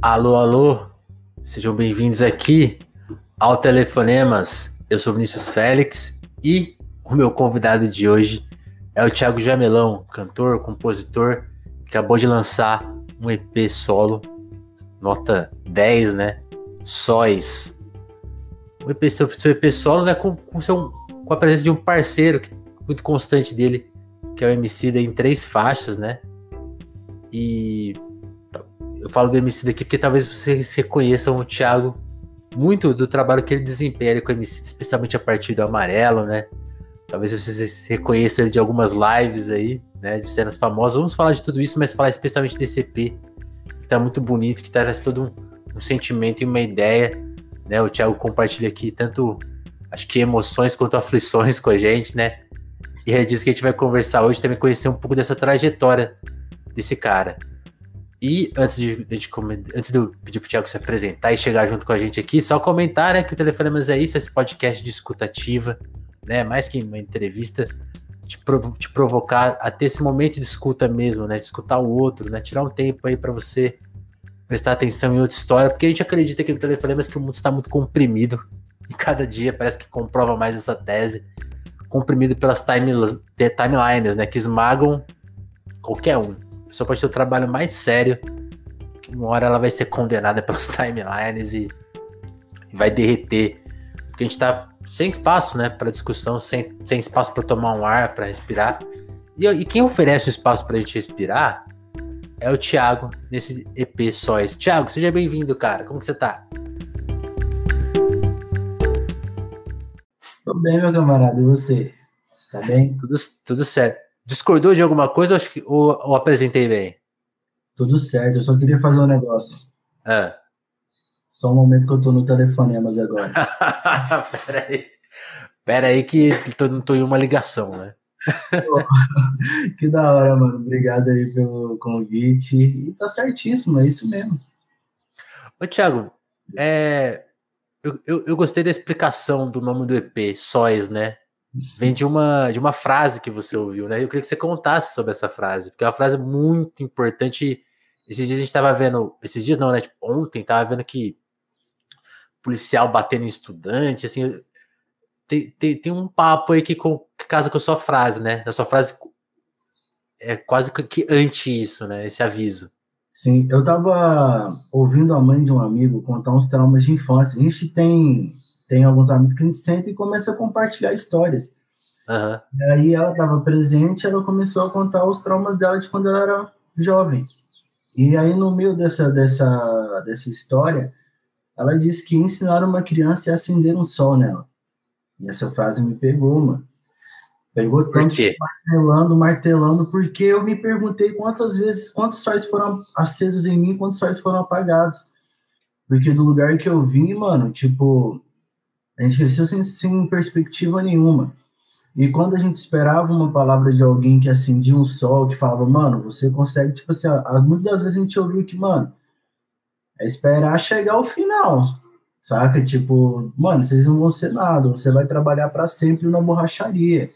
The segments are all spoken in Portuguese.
Alô, alô, sejam bem-vindos aqui ao Telefonemas. Eu sou Vinícius Félix e o meu convidado de hoje é o Thiago Jamelão, cantor, compositor, que acabou de lançar um EP solo, nota 10, né? Sóis. O EP, seu, seu EP solo né, com, com, seu, com a presença de um parceiro que, muito constante dele, que é o MC em três faixas, né? E eu falo do MC daqui porque talvez vocês reconheçam o Thiago muito do trabalho que ele desempenha com o MC, especialmente a partir do Amarelo, né? Talvez vocês reconheçam ele de algumas lives aí, né? De cenas famosas. Vamos falar de tudo isso, mas falar especialmente desse EP, que tá muito bonito, que traz todo um, um sentimento e uma ideia, né? O Thiago compartilha aqui tanto, acho que emoções quanto aflições com a gente, né? E é disso que a gente vai conversar hoje, também conhecer um pouco dessa trajetória desse cara. E antes de, de, antes de eu pedir pro Thiago se apresentar e chegar junto com a gente aqui, só comentar né, que o Telefonemas é isso, esse podcast de escutativa, né? Mais que uma entrevista, te, te provocar a ter esse momento de escuta mesmo, né? De escutar o outro, né? Tirar um tempo aí para você prestar atenção em outra história, porque a gente acredita que no Telefonemas que o mundo está muito comprimido e cada dia parece que comprova mais essa tese, comprimido pelas time, timelines, né? Que esmagam qualquer um pessoa pode ter o trabalho mais sério, que uma hora ela vai ser condenada pelas timelines e, e vai derreter. Porque a gente tá sem espaço, né, para discussão, sem, sem espaço para tomar um ar, para respirar. E, e, quem oferece o espaço para a gente respirar é o Thiago, nesse EP Sóis. Thiago, seja bem-vindo, cara. Como que você tá? Tô bem, meu camarada. E você? Tá bem? Tudo, tudo certo. Discordou de alguma coisa ou, ou apresentei bem? Tudo certo, eu só queria fazer um negócio. É. Só um momento que eu tô no telefonemas agora. Pera aí. Pera aí que tô, não tô em uma ligação, né? que da hora, mano. Obrigado aí pelo convite. E tá certíssimo, é isso mesmo. Ô, Thiago, é, eu, eu, eu, gostei da explicação do nome do EP, Sóis, né? Vem de uma, de uma frase que você ouviu, né? Eu queria que você contasse sobre essa frase, porque é uma frase muito importante. Esses dias a gente estava vendo, esses dias não, né? Tipo, ontem tava vendo que policial batendo em estudante, assim, tem, tem, tem um papo aí que, com, que casa com a sua frase, né? A sua frase é quase que anti isso, né? Esse aviso. Sim, eu tava ouvindo a mãe de um amigo contar uns traumas de infância. A gente tem tem alguns amigos que a gente senta e começa a compartilhar histórias. Uhum. E aí ela estava presente, ela começou a contar os traumas dela de quando ela era jovem. E aí no meio dessa dessa dessa história, ela disse que ensinar uma criança a acender um sol nela. E essa frase me pegou, mano. Pegou tanto martelando, martelando, porque eu me perguntei quantas vezes, quantos sóis foram acesos em mim, quantos sóis foram apagados. Porque do lugar que eu vim, mano, tipo, a gente cresceu sem, sem perspectiva nenhuma. E quando a gente esperava uma palavra de alguém que acendia um sol, que falava, mano, você consegue, tipo assim, muitas das vezes a gente ouviu que, mano, é esperar chegar ao final, saca? Tipo, mano, vocês não vão ser nada, você vai trabalhar para sempre na borracharia.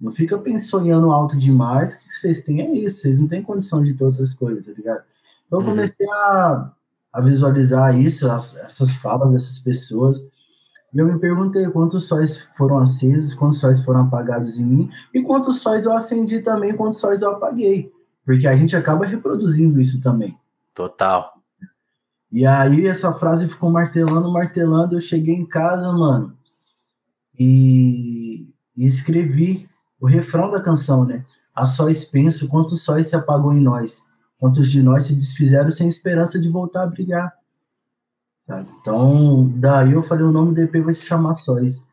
Não fica sonhando alto demais, que vocês têm é isso, vocês não têm condição de ter outras coisas, tá ligado? Então eu uhum. comecei a, a visualizar isso, as, essas falas dessas pessoas, eu me perguntei quantos sóis foram acesos, quantos sóis foram apagados em mim, e quantos sóis eu acendi também, quantos sóis eu apaguei. Porque a gente acaba reproduzindo isso também. Total. E aí essa frase ficou martelando, martelando. Eu cheguei em casa, mano, e, e escrevi o refrão da canção, né? A sóis penso quantos sóis se apagou em nós, quantos de nós se desfizeram sem esperança de voltar a brilhar. Sabe? Então, daí eu falei, o nome do EP vai se chamar Sóis.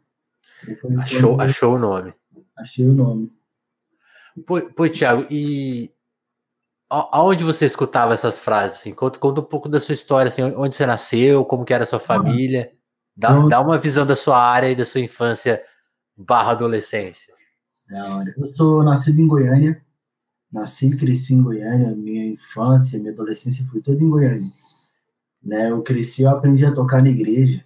Achou, achou o nome. Achei o nome. Pô, pô Thiago, e aonde você escutava essas frases? Assim? Conta, conta, um pouco da sua história, assim, onde você nasceu, como que era a sua família. Dá, eu... dá uma visão da sua área e da sua infância barra adolescência. Eu sou nascido em Goiânia. Nasci e cresci em Goiânia. Minha infância, minha adolescência foi toda em Goiânia. Né? Eu cresci, eu aprendi a tocar na igreja.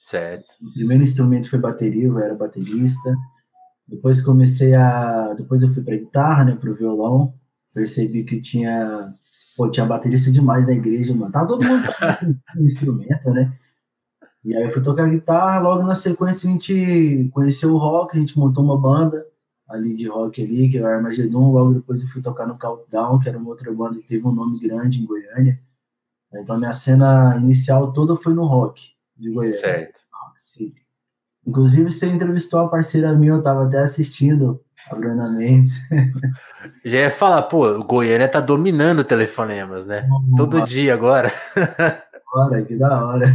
Certo. O primeiro instrumento foi bateria, eu era baterista. Depois comecei a, depois eu fui para guitarra, né, para o violão. Percebi que tinha Pô, tinha baterista demais na igreja, mano. Tava todo mundo com instrumento, né? E aí eu fui tocar guitarra, logo na sequência a gente conheceu o rock, a gente montou uma banda ali de rock ali, que era o Armagedon, logo depois eu fui tocar no Countdown, que era uma outra banda que teve um nome grande em Goiânia. Então minha cena inicial toda foi no rock de Goiânia. Certo. Sim. Inclusive, você entrevistou a parceira minha, eu tava até assistindo, a Bruna Mendes. Já ia falar, pô, o Goiânia tá dominando telefonemas, né? Todo dia agora. Agora, que da hora.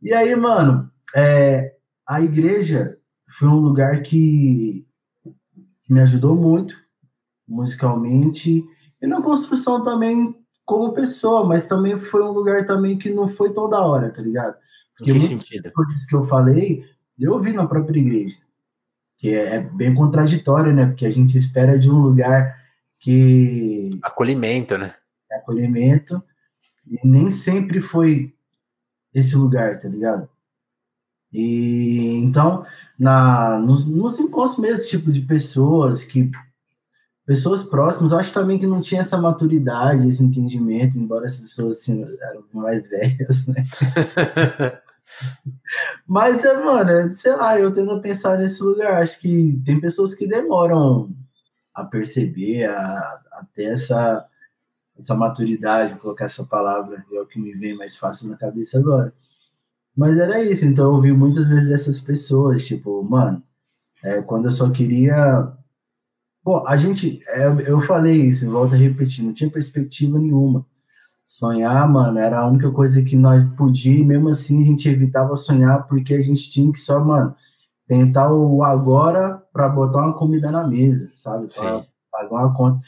E aí, mano, é, a igreja foi um lugar que me ajudou muito musicalmente e na construção também como pessoa, mas também foi um lugar também que não foi toda hora, tá ligado? Porque que sentido? coisas que eu falei, eu ouvi na própria igreja, que é, é bem contraditório, né? Porque a gente espera de um lugar que acolhimento, né? Acolhimento e nem sempre foi esse lugar, tá ligado? E então, na, nos, nos encontros mesmo, tipo de pessoas que pessoas próximas, acho também que não tinha essa maturidade, esse entendimento, embora essas pessoas assim, eram mais velhas, né? Mas, é, mano, sei lá, eu tendo a pensar nesse lugar, acho que tem pessoas que demoram a perceber, a, a ter essa, essa maturidade, colocar essa palavra, é o que me vem mais fácil na cabeça agora. Mas era isso, então eu ouvi muitas vezes essas pessoas, tipo, mano, é, quando eu só queria. Pô, a gente, é, eu falei isso, volto a repetir, não tinha perspectiva nenhuma. Sonhar, mano, era a única coisa que nós podíamos, e mesmo assim a gente evitava sonhar porque a gente tinha que só, mano, tentar o agora para botar uma comida na mesa, sabe? Pra pagar uma conta.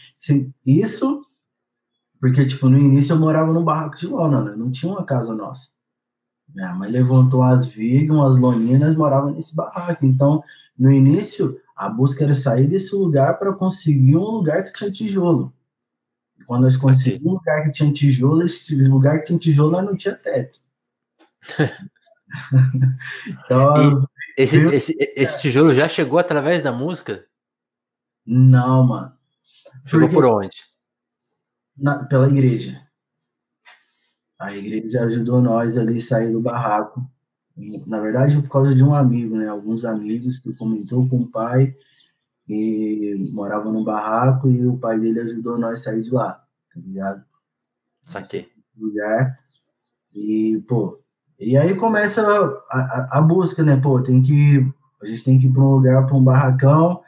Isso porque, tipo, no início eu morava no barraco de lona, né? Não tinha uma casa nossa. Minha mãe levantou as vigas, umas loninhas, morava nesse barraco. Então, no início, a busca era sair desse lugar para conseguir um lugar que tinha tijolo. E quando nós conseguimos um lugar que tinha tijolo, esse lugar que tinha tijolo, nós não tinha teto. então, esse, esse, esse tijolo já chegou através da música? Não, mano. Chegou Porque... por onde? na, pela igreja. A igreja ajudou nós ali a sair do barraco. Na verdade, por causa de um amigo, né? Alguns amigos que comentou com o pai que morava no barraco e o pai dele ajudou nós a sair de lá, tá ligado? Saquei. Lugar. E, pô, e aí começa a, a, a, busca, né? Pô, tem que. A gente tem que ir para um lugar, para um barracão,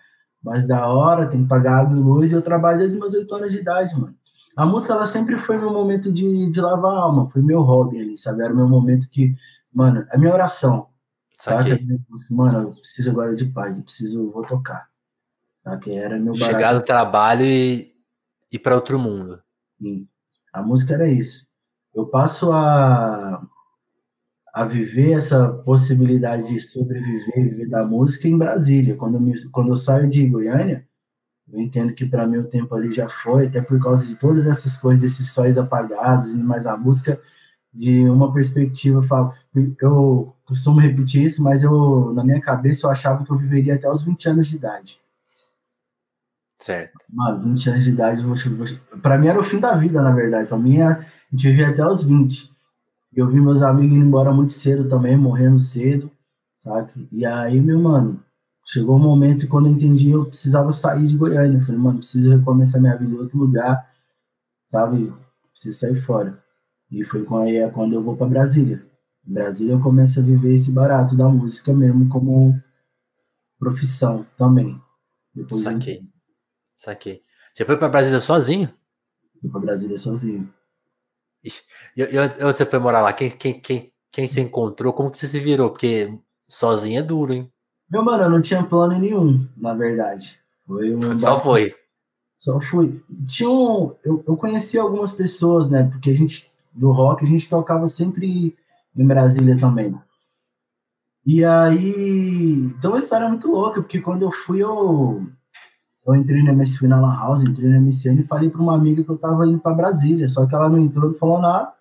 mais da hora, tem que pagar água e luz, e eu trabalho desde meus oito anos de idade, mano. A música, ela sempre foi meu momento de, de lavar a alma, foi meu hobby ali, sabe? Era o meu momento que, mano, a minha oração. Sabe? Mano, eu preciso agora de paz, eu preciso, vou tocar. Que Era meu barato. Chegar do trabalho e ir para outro mundo. Sim. A música era isso. Eu passo a, a viver essa possibilidade de sobreviver, viver da música em Brasília. Quando eu, me, quando eu saio de Goiânia, eu entendo que para mim o tempo ali já foi, até por causa de todas essas coisas, desses sóis apagados, mas a busca de uma perspectiva, eu falo, eu costumo repetir isso, mas eu na minha cabeça eu achava que eu viveria até os 20 anos de idade. Certo. Mano, 20 anos de idade, para mim era o fim da vida, na verdade. Para mim, a gente vivia até os 20. Eu vi meus amigos indo embora muito cedo também, morrendo cedo, sabe? E aí, meu mano, chegou um momento quando eu entendi eu precisava sair de Goiânia. Eu falei, mano, preciso recomeçar minha vida em outro lugar, sabe? Preciso sair fora. E foi quando eu vou para Brasília. Em Brasília eu começo a viver esse barato da música mesmo como profissão também. Depois Saquei. Eu... Saquei. Você foi para Brasília sozinho? Fui para Brasília sozinho. E, e, onde você foi morar lá? Quem, quem, quem, quem se encontrou? Como que você se virou? Porque sozinho é duro, hein? Meu mano, eu não tinha plano nenhum, na verdade. Foi um Só foi. Só fui. Tinha um, eu, eu conheci algumas pessoas, né? Porque a gente, do rock, a gente tocava sempre em Brasília também. E aí. Então a história é muito louca, porque quando eu fui, eu. Eu entrei na MS, fui na La House, entrei na MSN e falei para uma amiga que eu tava indo para Brasília. Só que ela não entrou, não falou nada.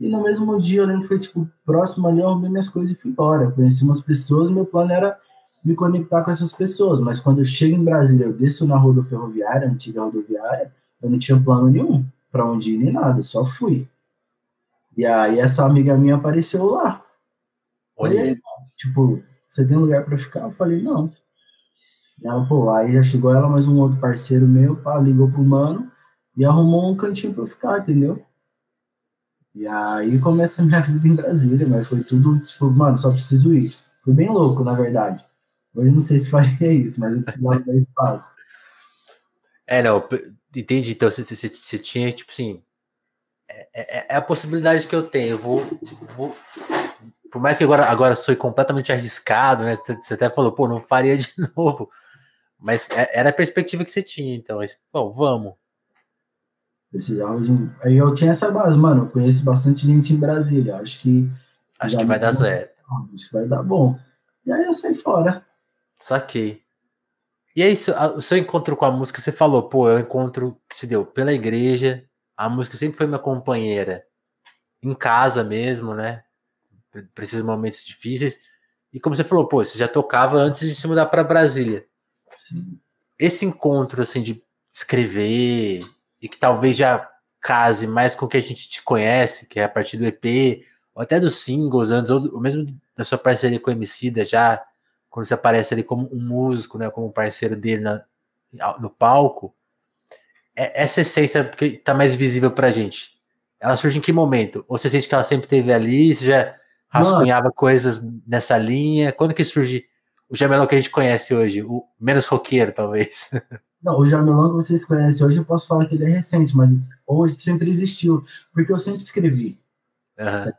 E no mesmo dia, eu lembro que foi tipo próximo ali, eu arrumei minhas coisas e fui embora. Conheci umas pessoas, meu plano era me conectar com essas pessoas. Mas quando eu chego em Brasília, eu desço na rua ferroviária, antiga rodoviária, eu não tinha plano nenhum pra onde ir nem nada, só fui. E aí essa amiga minha apareceu lá. Olha. Aí, tipo, você tem lugar pra ficar? Eu falei, não. E ela, pô, aí já chegou ela, mais um outro parceiro meu, pá, ligou pro mano e arrumou um cantinho pra eu ficar, entendeu? E aí começa a minha vida em Brasília, mas foi tudo, tipo, mano, só preciso ir. Foi bem louco, na verdade. Hoje não sei se faria isso, mas eu precisava dar espaço. É, não, entendi. Então você, você, você tinha, tipo assim. É, é- é a possibilidade que eu tenho. Eu vou, vou- Por mais que agora, agora sou completamente arriscado, né? Você até falou, pô, não faria de novo. Mas é- era a perspectiva que você tinha, então. Bom, vamos. Precisava de um... Aí eu tinha essa base, mano, eu conheço bastante gente em Brasília, acho que... Acho que vai dar certo. Acho que vai dar bom. E aí eu saí fora. Saquei. E é isso, o seu encontro com a música, você falou, pô, é um encontro que se deu pela igreja, a música sempre foi minha companheira, em casa mesmo, né? Pra esses momentos difíceis. E como você falou, pô, você já tocava antes de se mudar para Brasília. Sim. Esse encontro, assim, de escrever e que talvez já case mais com o que a gente te conhece, que é a partir do EP, ou até dos singles antes, ou, mesmo da sua parceria com o Emicida, já quando você aparece ali como um músico, né, como parceiro dele na, no palco, essa essência que tá mais visível pra gente, ela surge em que momento? Ou você sente que ela sempre teve ali, você já rascunhava coisas nessa linha? Quando que surge o Jamelão que a gente conhece hoje? O menos roqueiro, talvez. Não, o Jamelão que vocês conhecem hoje, eu posso falar que ele é recente, mas hoje sempre existiu, porque eu sempre escrevi. Aham.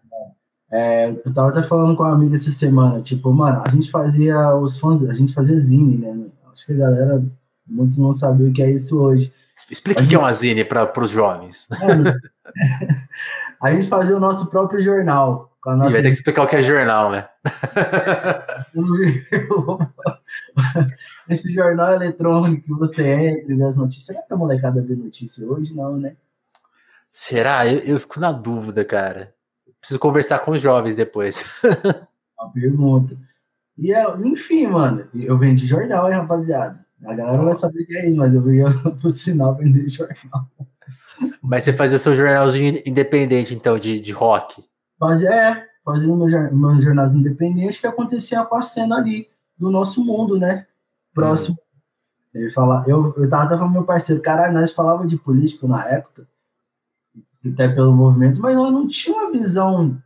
É, eu tava até falando com uma amiga essa semana, tipo, mano, a gente fazia os fãs, a gente fazia zine, né? Acho que a galera, muitos não sabem o que é isso hoje. Explica o que é uma zine para os jovens. Mano, a gente fazia o nosso próprio jornal. Com nossa vai ter que explicar o que é jornal, né? Esse jornal eletrônico que você entra e vê as notícias. Será que a molecada vê notícia hoje? Não, né? Será? Eu, eu fico na dúvida, cara. Preciso conversar com os jovens depois. Uma pergunta. E é, enfim, mano, eu vendi jornal, hein, rapaziada. A galera vai saber o que é isso, mas eu ia pro sinal vender jornal. Mas você fazia o seu jornalzinho independente, então, de, de rock. Fazia, é, fazia jor- meu jornal independente que acontecia com a cena ali do nosso mundo, né? Próximo. Ele fala, eu, eu tava até falando com meu parceiro, caralho, nós falava de político na época, até pelo movimento, mas nós não tinha uma visão,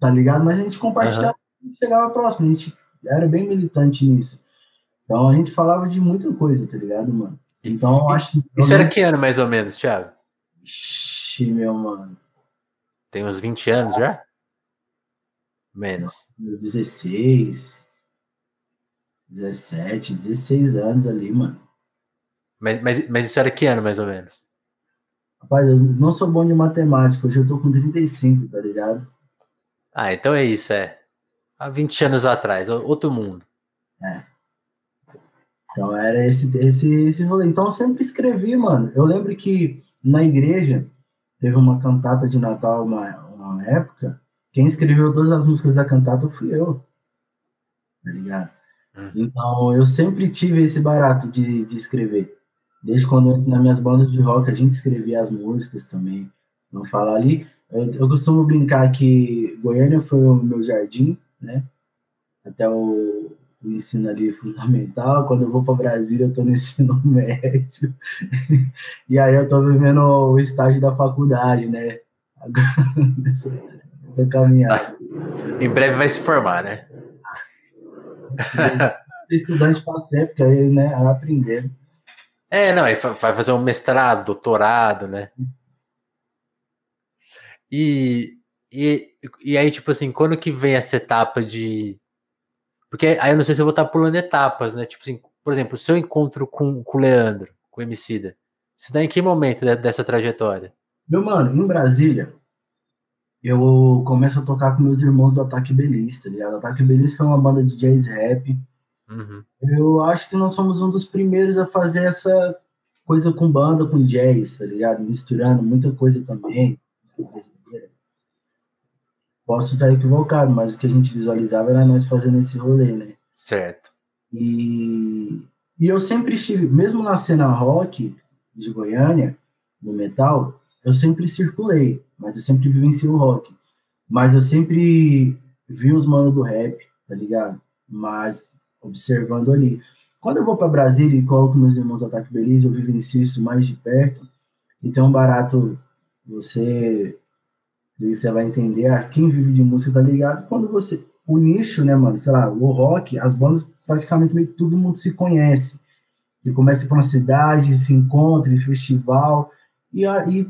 tá ligado? Mas a gente compartilhava, chegava próximo, a gente era bem militante nisso. Então a gente falava de muita coisa, tá ligado, mano? Então acho que. Isso era que ano, mais ou menos, Thiago? Ixi, meu mano. Tem uns 20 anos já? Menos. Meus 16, 17, 16 anos ali, mano. Mas, mas, mas isso era que ano, mais ou menos? Rapaz, eu não sou bom de matemática, hoje eu tô com 35, tá ligado? Ah, então é isso, é. Há 20 anos atrás, outro mundo. Então era esse, esse, esse rolê. Então eu sempre escrevi, mano. Eu lembro que na igreja teve uma cantata de Natal, uma, uma época. Quem escreveu todas as músicas da cantata fui eu. Tá ligado? Uhum. Então eu sempre tive esse barato de, de escrever. Desde quando eu, nas minhas bandas de rock a gente escrevia as músicas também. Não falar ali. Eu, eu costumo brincar que Goiânia foi o meu jardim, né? Até o, o ensino ali fundamental. Quando eu vou para Brasília, eu tô no ensino médio. e aí eu tô vivendo o estágio da faculdade, né? Agora, nessa, nessa caminhada. Em breve vai se formar, né? Estudante para sempre, aí, né? Aprender. É, não, vai fazer um mestrado, doutorado, né? E, e, e aí, tipo assim, quando que vem essa etapa de. Porque aí eu não sei se eu vou estar pulando etapas, né? Tipo assim, por exemplo, o seu encontro com, com o Leandro, com o Emicida, se dá em que momento de- dessa trajetória? Meu mano, em Brasília, eu começo a tocar com meus irmãos do Ataque Belis, tá ligado? Ataque Belis foi uma banda de jazz rap. Uhum. Eu acho que nós fomos um dos primeiros a fazer essa coisa com banda, com jazz, tá ligado? Misturando muita coisa também. música brasileira. Posso estar equivocado, mas o que a gente visualizava era nós fazendo esse rolê, né? Certo. E, e eu sempre estive, mesmo na cena rock de Goiânia, no metal, eu sempre circulei, mas eu sempre vivenciei o rock. Mas eu sempre vi os manos do rap, tá ligado? Mas observando ali. Quando eu vou para Brasília e coloco meus irmãos Ataque Belize, eu vivencio isso mais de perto. Então, barato, você você vai entender, ah, quem vive de música tá ligado, quando você, o nicho, né, mano, sei lá, o rock, as bandas, praticamente meio que todo mundo se conhece, e começa para uma cidade, se encontra em festival, e aí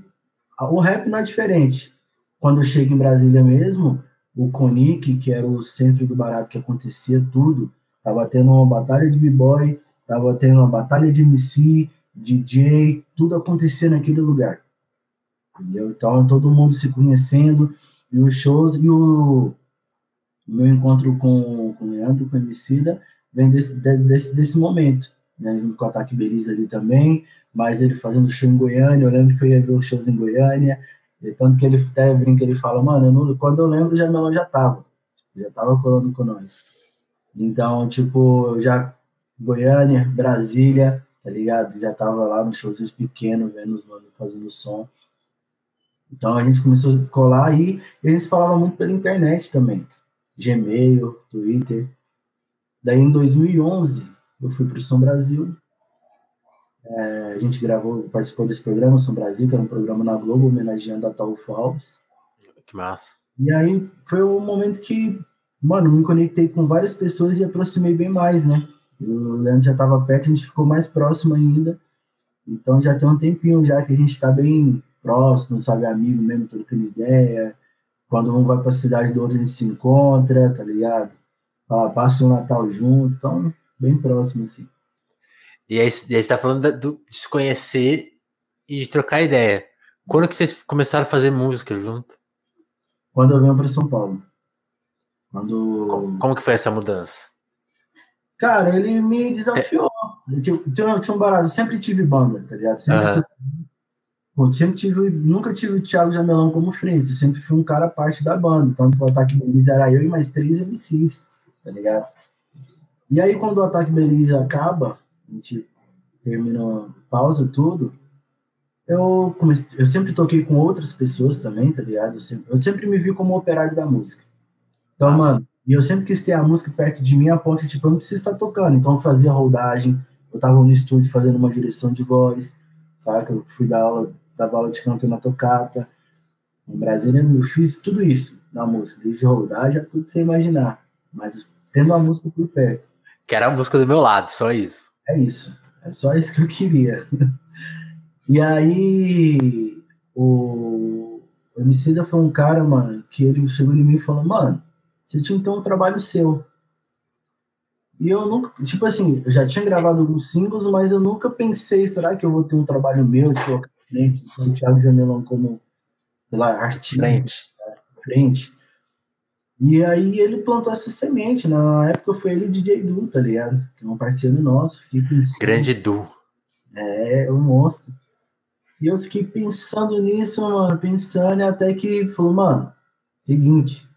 o rap não é diferente. Quando eu chego em Brasília mesmo, o Conic, que era o centro do barato que acontecia tudo, tava tendo uma batalha de b-boy, tava tendo uma batalha de MC, DJ, tudo acontecia naquele lugar. Entendeu? Então, todo mundo se conhecendo, e os shows, e o, meu encontro com, com o Leandro, com o Emicida, vem desse, desse, desse momento, né, com o Ataque Belize ali também, mas ele fazendo show em Goiânia, eu lembro que eu ia ver os shows em Goiânia, e tanto que ele até brinca, ele fala, mano, eu não, quando eu lembro, já Melão já tava, já tava colando com nós. Então, tipo, já Goiânia, Brasília, tá ligado? Já tava lá nos shows pequenos, vendo os fazendo som. Então a gente começou a colar aí, e eles falavam muito pela internet também. Gmail, Twitter. Daí em 2011, eu fui para o São Brasil. É, a gente gravou, participou desse programa, São Brasil, que era um programa na Globo, homenageando a Taufo Alves. Que massa. E aí foi o um momento que, mano, me conectei com várias pessoas e aproximei bem mais, né? O Leandro já estava perto, a gente ficou mais próximo ainda. Então já tem um tempinho já que a gente está bem próximo, sabe, amigo mesmo, trocando ideia. Quando um vai para a cidade do outro, a gente se encontra, tá ligado? passa o Natal junto, então, bem próximo, assim. E aí, você está falando do, de se conhecer e de trocar ideia. Quando que vocês começaram a fazer música junto? Quando eu venho para São Paulo. Quando... Como, como, que foi essa mudança? Cara, ele me desafiou. É. Tinha, tinha, um barato, eu sempre tive banda, tá ligado? Sempre eu sempre tive, nunca tive o Thiago Jamelão como frente, eu sempre fui um cara parte da banda. Então, o Ataque Belize era eu e mais três MCs, tá ligado? E aí, quando o Ataque Belize acaba, a gente termina, pausa tudo, eu, comecei, eu sempre toquei com outras pessoas também, tá ligado? Eu sempre, eu sempre me vi como operário da música. Então, Nossa. mano, e eu sempre quis ter a música perto de mim a ponto de, tipo, eu não preciso estar tocando. Então, eu fazia rodagem, eu tava no estúdio fazendo uma direção de voz, sabe? Eu fui dar aula dava aula de canto na tocata. Em Brasília, eu fiz tudo isso na música, desde rodagem a tudo sem imaginar. Mas tendo a música por perto. Que era a música do meu lado, só isso. É isso. É só isso que eu queria. E aí, o, o Emicida foi um cara, mano, que ele chegou em mim e falou, mano, você tinha então um trabalho seu. E eu nunca, tipo assim, eu já tinha gravado alguns singles, mas eu nunca pensei, será que eu vou ter um trabalho meu de colocar frente, então, o Thiago Jamelão como, sei lá, artista. Frente. frente. E aí ele plantou essa semente. Na época foi ele o DJ Du, tá ligado? Que é um parceiro nosso. Grande Du. É, é um monstro. E eu fiquei pensando nisso, mano, pensando, até que falou, mano, seguinte,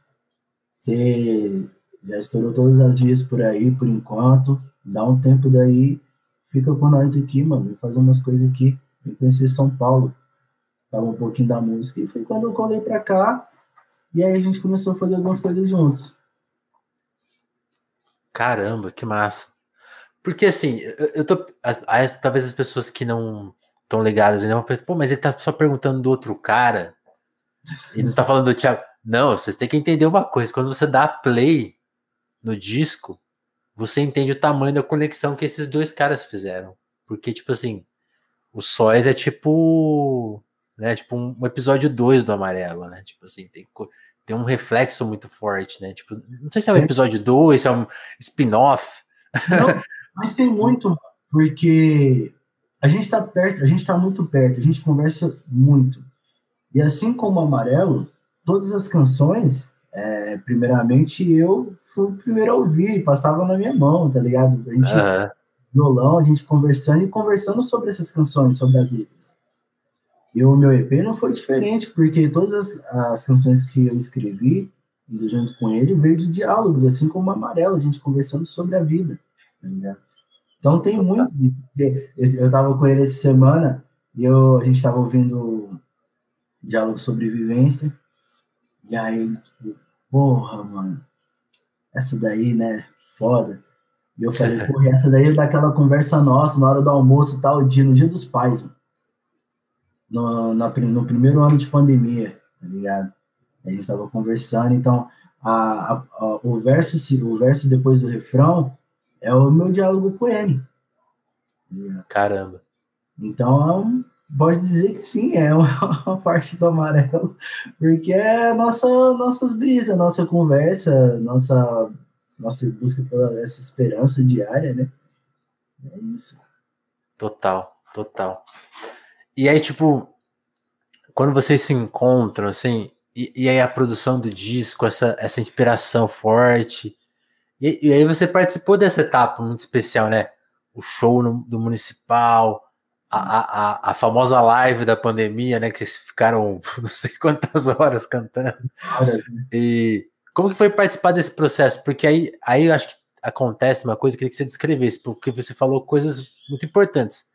você já estourou todas as vias por aí, por enquanto, dá um tempo daí, fica com nós aqui, mano, fazer umas coisas aqui. Eu conheci São Paulo, falava um pouquinho da música, e foi quando eu colei pra cá, e aí a gente começou a fazer algumas coisas juntos. Caramba, que massa. Porque assim, eu, eu tô. As, talvez as pessoas que não estão ligadas ainda vão pensar, pô, mas ele tá só perguntando do outro cara. Ele não tá falando do Thiago. Não, vocês têm que entender uma coisa. Quando você dá play no disco, você entende o tamanho da conexão que esses dois caras fizeram. Porque, tipo assim, o Sóis é tipo. Né, tipo um, episódio 2 do Amarelo, né? Tipo assim, tem, tem um reflexo muito forte, né? Tipo, não sei se é um episódio 2, se é um spin-off. Mas tem muito, porque a gente tá perto, a gente tá muito perto, a gente conversa muito. E assim como o Amarelo, todas as canções, é, primeiramente eu fui o primeiro a ouvir, passava na minha mão, tá ligado? A gente, uhum violão, a gente conversando e conversando sobre essas canções, sobre as letras. E o meu EP não foi diferente, porque todas as, as canções que eu escrevi, junto com ele, veio de diálogos, assim como o Amarelo, a gente conversando sobre a vida. Tá então tem muito. Eu estava com ele essa semana e eu, a gente estava ouvindo diálogo sobre vivência. E aí, tipo, porra, mano, essa daí, né, foda. E eu falei, porra, essa daí é daquela conversa nossa na hora do almoço e tal, dia, no dia dos pais, mano. No, na, no primeiro ano de pandemia, tá ligado? A gente tava conversando, então a, a, a, o, verso, o verso depois do refrão é o meu diálogo com ele. Caramba. Então, pode dizer que sim, é uma, parte do amarelo, porque é nossa, nossas brisas, nossa conversa, nossa, nossa busca pela essa esperança diária, né? É isso. Total, total. E aí, tipo, quando vocês se encontram, assim, e, e aí a produção do disco, essa, essa inspiração forte, e, e aí você participou dessa etapa muito especial, né? O show no, do Municipal, a, a, a, famosa live da pandemia, né? Que vocês ficaram não sei quantas horas cantando. E como que foi participar desse processo? Porque aí, aí eu acho que acontece uma coisa que eu queria que você descrevesse, porque você falou coisas muito importantes.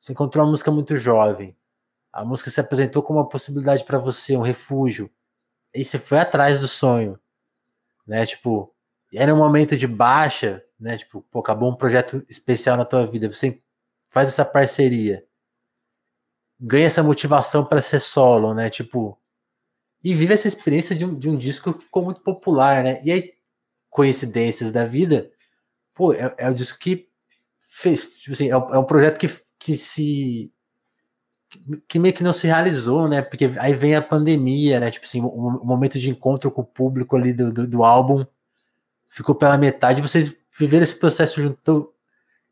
Você encontrou uma música muito jovem. A música se apresentou como uma possibilidade para você, um refúgio. E você foi atrás do sonho, né? Tipo, era um momento de baixa, né? Tipo, pô, acabou um projeto especial na tua vida. Você faz essa parceria, ganha essa motivação para ser solo, né? Tipo, e vive essa experiência de um, de um disco que ficou muito popular, né? E aí, coincidências da vida, pô, é, é o disco que fez, tipo assim, é, é um projeto que, que se que meio que não se realizou, né? Porque aí vem a pandemia, né? Tipo assim, o, o momento de encontro com o público ali do, do, do, álbum ficou pela metade. Vocês viveram esse processo junto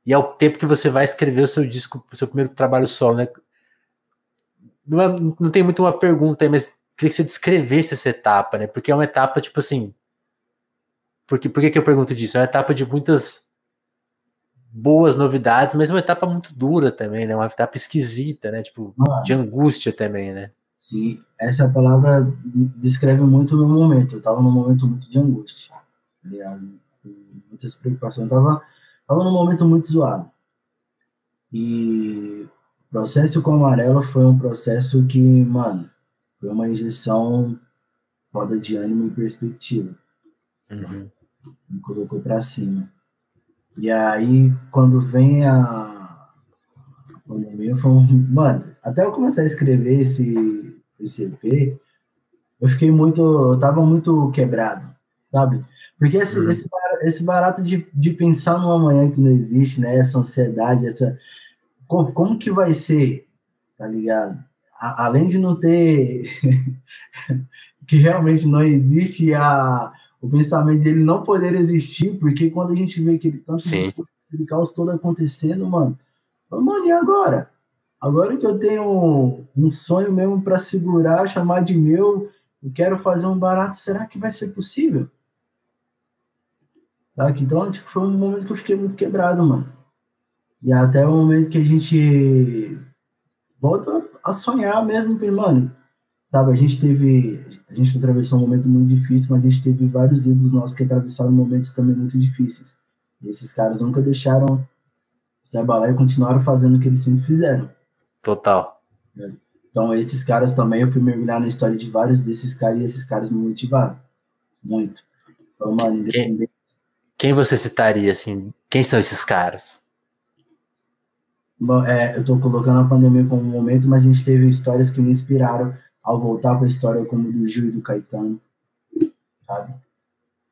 e é o tempo que você vai escrever o seu disco, o seu primeiro trabalho solo, né? Não, é, não tem muito uma pergunta aí, mas queria que você descrevesse essa etapa, né? Porque é uma etapa, tipo assim. Porque, por que, que eu pergunto disso? É uma etapa de muitas boas novidades, mas é uma etapa muito dura também, né? Uma etapa esquisita, né? Tipo, ah, de angústia também, né? Sim, essa palavra descreve muito o meu momento. Eu tava num momento muito de angústia, tá Muitas preocupações. Eu tava Tava num momento muito zoado. E o processo com o amarelo foi um processo que, mano, foi uma injeção foda de ânimo e perspectiva. Uhum. Me colocou pra cima. E aí, quando vem a pandemia, foi um... Mano, até eu começar a escrever esse, esse EP, eu fiquei muito. Eu tava muito quebrado, sabe? Porque esse, uhum. esse, esse barato de, de pensar no amanhã que não existe, né? Essa ansiedade, essa. Como, como que vai ser, tá ligado? A, além de não ter. que realmente não existe a, o pensamento dele não poder existir, porque quando a gente vê aquele tanto Sim. de caos todo acontecendo, mano, mano, e agora? Agora que eu tenho um sonho mesmo para segurar, chamar de meu, eu quero fazer um barato, será que vai ser possível? Sabe? Então, tipo, foi um momento que eu fiquei muito quebrado, mano. E até o momento que a gente volta a sonhar mesmo, mano, sabe? A gente teve, a gente atravessou um momento muito difícil, mas a gente teve vários ídolos nossos que atravessaram momentos também muito difíceis. E esses caras nunca deixaram se abalar e continuaram fazendo o que eles sempre fizeram. Total. É. Então, esses caras também, eu fui mergulhar na história de vários desses caras e esses caras me motivaram. Muito. Então, mano, independente quem você citaria, assim? Quem são esses caras? É, eu estou colocando a pandemia como um momento, mas a gente teve histórias que me inspiraram ao voltar para a história como do Gil e do Caetano, sabe?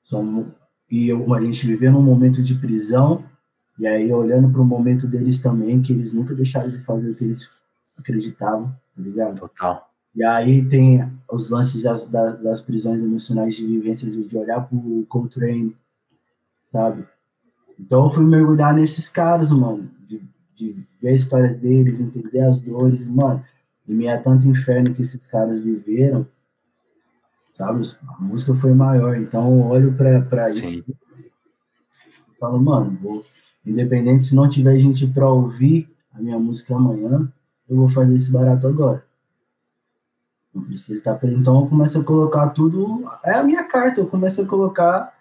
Somos, e eu, a gente viveu num momento de prisão, e aí olhando para o momento deles também, que eles nunca deixaram de fazer o que eles acreditavam, tá ligado? Total. E aí tem os lances das, das, das prisões emocionais de vivências, de olhar para o Coltrane, sabe? Então eu fui mergulhar nesses caras, mano, de, de ver a história deles, entender as dores, mano, e me é tanto inferno que esses caras viveram, sabe? A música foi maior, então eu olho pra, pra isso e falo, mano, vou, independente se não tiver gente pra ouvir a minha música amanhã, eu vou fazer esse barato agora. Não precisa estar preso. Então eu começo a colocar tudo. É a minha carta, eu começo a colocar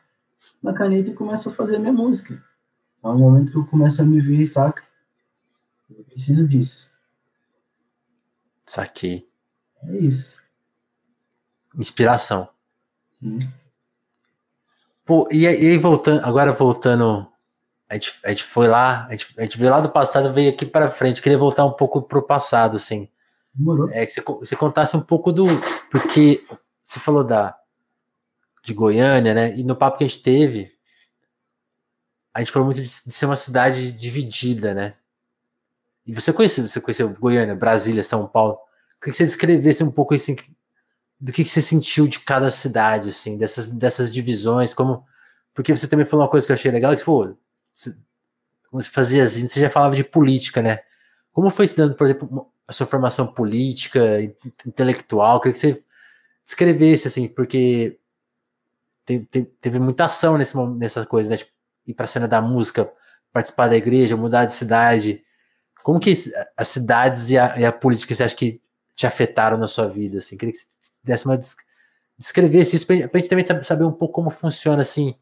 na caneta e começo a fazer a minha música. É um momento que eu começo a me ver, saca? Preciso disso. Saquei. É isso. inspiração. Sim. Pô, e, aí voltando, agora voltando, a gente, a gente foi lá, a gente, a gente veio lá do passado, veio aqui para frente, queria voltar um pouco pro passado, assim. Demorou. É que você, você contasse um pouco do, porque você falou da, de Goiânia, né, e no papo que a gente teve, a gente falou muito de, de ser uma cidade dividida, né, e você conheceu, você conheceu Goiânia, Brasília, São Paulo, queria que você descrevesse um pouco assim, do que, você sentiu de cada cidade, assim, dessas, dessas divisões, como. Porque você também falou uma coisa que eu achei legal, que, pô, você, você fazia assim, você já falava de política, né? Como foi se dando, por exemplo, a sua formação política, intelectual? Queria que você descrevesse, assim, porque teve, teve muita ação nesse, nessa coisa, né? Tipo, ir pra cena da música, participar da igreja, mudar de cidade. Como que as cidades e a, e a política você acha que te afetaram na sua vida? Assim? Queria que você desse uma descrevesse isso para a gente também saber um pouco como funciona assim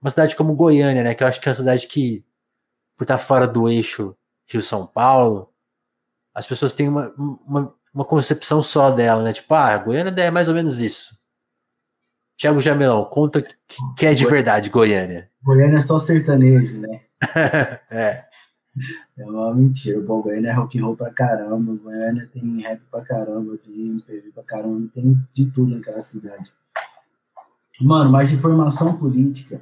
uma cidade como Goiânia, né? Que eu acho que é uma cidade que, por estar fora do eixo Rio-São Paulo, as pessoas têm uma, uma, uma, concepção só dela, né? Tipo, ah, Goiânia é mais ou menos isso. Tiago Jamelão, conta que, que é de verdade Goiânia. Goiânia é só sertanejo, né? é. É uma mentira. O Goiânia é rock and roll pra caramba. O Goiânia tem rap pra caramba, tem MPV pra caramba, tem de tudo naquela cidade. Mano, mas de formação política,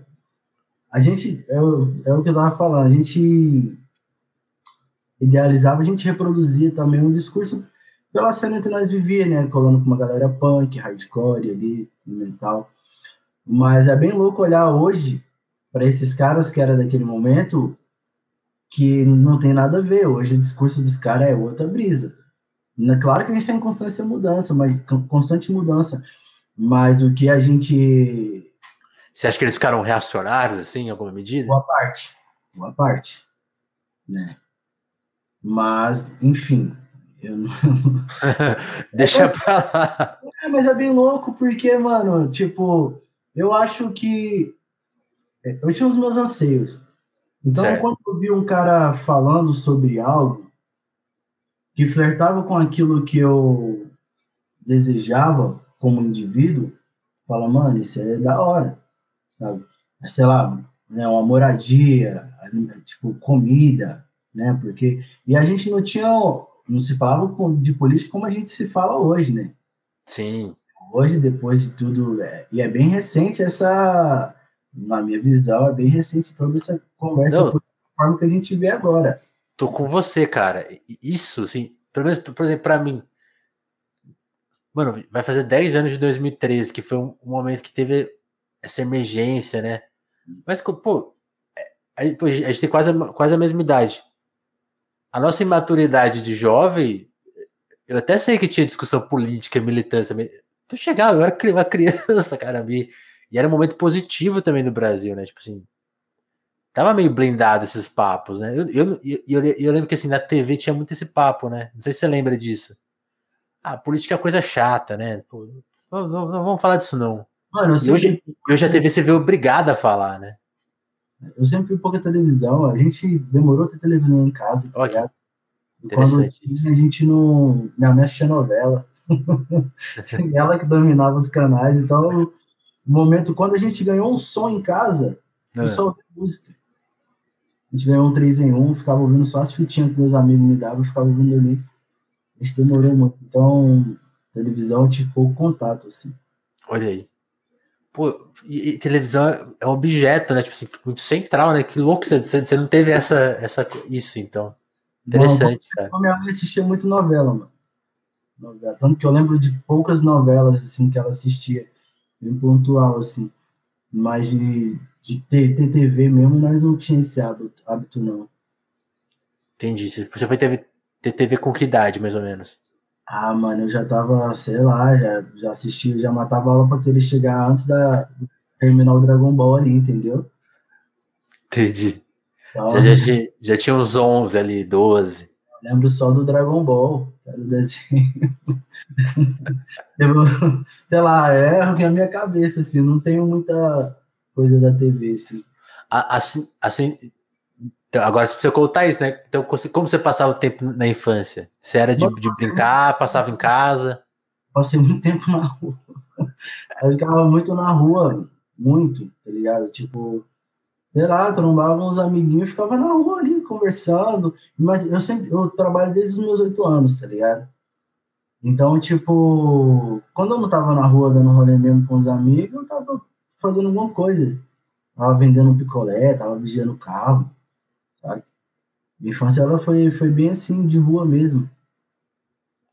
a gente, é é o que eu tava falando, a gente idealizava, a gente reproduzia também um discurso pela cena que nós vivíamos, né? Colando com uma galera punk, hardcore ali, mental. Mas é bem louco olhar hoje para esses caras que era daquele momento que não tem nada a ver. Hoje o discurso dos caras é outra brisa. Claro que a gente está em constante mudança, mas constante mudança. Mas o que a gente. Você acha que eles ficaram reacionários, assim, em alguma medida? Boa parte. Boa parte. Né? Mas, enfim. Eu não... Deixa é, pra lá. É, mas é bem louco, porque, mano, tipo, eu acho que. Eu tinha os meus anseios. Então, certo. quando eu vi um cara falando sobre algo que flertava com aquilo que eu desejava como indivíduo, fala, mano, isso é da hora, sabe? É, sei lá, né, uma moradia, tipo, comida, né? Porque e a gente não tinha, não se falava de política como a gente se fala hoje, né? Sim. Hoje, depois de tudo, é, e é bem recente essa na minha visão, é bem recente toda essa conversa Não, forma que a gente vê agora. Tô com você, cara. Isso, assim, pelo menos, por exemplo, para mim. Mano, vai fazer 10 anos de 2013, que foi um, momento que teve essa emergência, né? Mas, pô, é, a, gente tem quase, quase a mesma idade. A nossa imaturidade de jovem, eu até sei que tinha discussão política, militância. Eu chegava, eu era uma criança, cara, me, e era um momento positivo também no Brasil, né? Tipo assim, tava meio blindado esses papos, né? Eu, eu, eu, eu, lembro que assim, na TV tinha muito esse papo, né? Não sei se você lembra disso. Ah, política é coisa chata, né? Pô, não, não, não, vamos falar disso, não. Mano, eu sempre... hoje, hoje a TV se vê obrigada a falar, né? Eu sempre vi pouca televisão, a gente demorou a ter televisão em casa, tá okay. Quando a gente não. Minha mãe assistia novela. ela que dominava os canais, então momento, quando a gente ganhou um som em casa, é. só música. A gente ganhou um 3 em 1, ficava ouvindo só as fitinhas que meus amigos me davam, eu ficava ouvindo ali. A gente demorou muito. Então, televisão tive pouco contato, assim. Olha aí. Pô, e, e, televisão é objeto, né? Tipo assim, muito central, né? Que louco você, você não teve essa, essa, isso, então. Interessante, não, cara. Minha mãe assistia muito novela, mano. Novela. Tanto que eu lembro de poucas novelas, assim, que ela assistia bem pontual, assim. Mas de, de ter, ter TV mesmo, nós não tinha esse hábito, hábito, não. Entendi. Você foi ter, ter TV com que idade, mais ou menos? Ah, mano, eu já tava, sei lá, já, já assistia, já matava aula pra querer chegar antes da terminar o Dragon Ball ali, entendeu? Entendi. Então, Você já, já tinha uns 11 ali, 12. Lembro só do Dragon Ball, era o desenho. eu, sei lá, é a minha cabeça, assim, não tenho muita coisa da TV, assim. Assim, assim então, agora você precisa contar isso, né? Então, como você passava o tempo na infância? Você era de, de brincar, passava em casa? Passei muito tempo na rua. ela ficava muito na rua, muito, tá ligado? Tipo, sei lá, trombava uns amiguinhos e ficava na rua ali conversando. Mas eu sempre, eu trabalho desde os meus oito anos, tá ligado? Então, tipo, quando eu não tava na rua dando rolê mesmo com os amigos, eu tava fazendo alguma coisa. Tava vendendo um picolé, tava vigiando o carro, sabe? Minha infância ela foi, foi bem assim, de rua mesmo.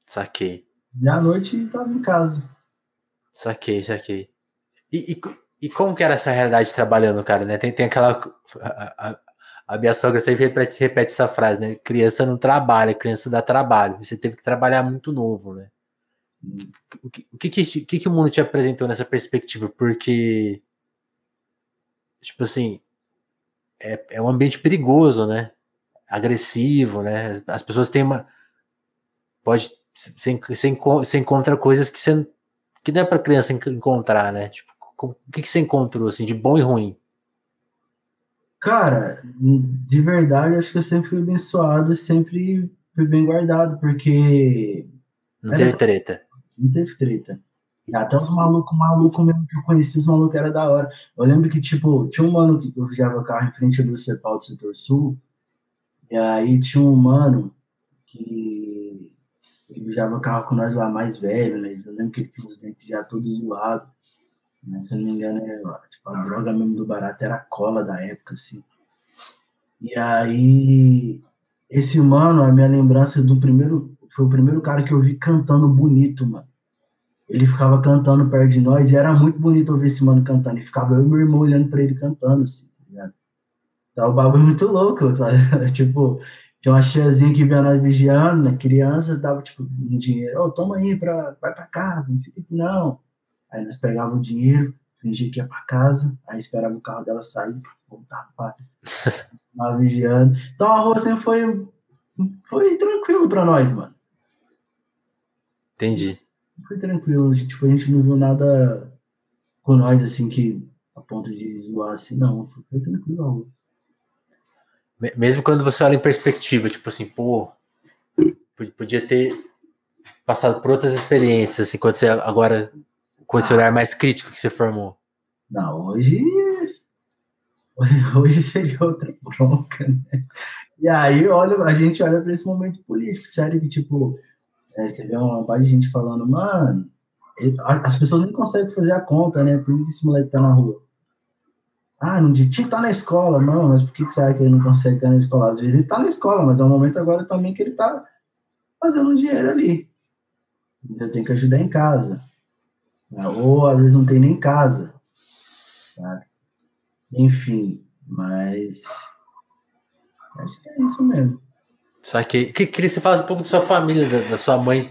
Saquei. E à noite tava em casa. Saquei, saquei. E, e, e como que era essa realidade trabalhando, cara, né? Tem, tem aquela. A, a, a minha sogra sempre repete, repete, essa frase, né? Criança não trabalha, criança dá trabalho. Você teve que trabalhar muito novo, né? O que, o que, que, que o mundo te apresentou nessa perspectiva? Porque, tipo assim, é, é um ambiente perigoso, né? Agressivo, né? As pessoas têm uma. Pode. Você, encontra coisas que, você, que não é para criança encontrar, né? Tipo, o que, que você encontrou, assim, de bom e ruim? Cara, de verdade, acho que eu sempre fui abençoado e sempre fui bem guardado, porque. Não teve treta. Não teve treta. E até os malucos, malucos mesmo que eu conheci, os malucos era da hora. Eu lembro que, tipo, tinha um mano que eu viajava carro em frente do Cepal do setor sul, e aí tinha um mano que ele viajava carro com nós lá mais velho, né? Eu lembro que ele tinha os dentes já todos zoados. Né? Se eu não me engano, é, tipo, a droga mesmo do barato era a cola da época, assim. E aí, esse mano, a minha lembrança do primeiro, foi o primeiro cara que eu vi cantando bonito, mano. Ele ficava cantando perto de nós e era muito bonito ouvir esse mano cantando. E ficava eu e meu irmão olhando pra ele cantando, assim, tá ligado? Então, o bagulho muito louco, sabe? tipo, tinha uma tiazinha que via nós vigiando, né? Criança, dava, tipo, um dinheiro. Ô, oh, toma aí, pra, vai pra casa, não fica aqui não. Aí nós pegávamos o dinheiro, fingia que ia para casa, aí esperava o carro dela sair, voltava para lá vigiando. Então a rua sempre foi, foi tranquilo para nós, mano. Entendi. Foi tranquilo, tipo, a gente não viu nada com nós assim que a ponto de zoar assim, não, foi tranquilo a rua. Mesmo quando você olha em perspectiva, tipo assim, pô, podia ter passado por outras experiências, assim, quando você agora com esse olhar mais crítico que você formou? Não, hoje. Hoje seria outra bronca, né? E aí, olha, a gente olha para esse momento político, sério, que tipo, é, você vê uma parte de gente falando, mano, as pessoas nem conseguem fazer a conta, né? Por que esse moleque tá na rua? Ah, não tinha que estar na escola, não, mas por que, que será que ele não consegue estar na escola? Às vezes ele tá na escola, mas é um momento agora também que ele tá fazendo um dinheiro ali. Eu tenho que ajudar em casa. Né? Ou às vezes não tem nem casa. Sabe? Enfim, mas acho que é isso mesmo. Saquei. Que, queria que você falasse um pouco da sua família, da, da sua mãe.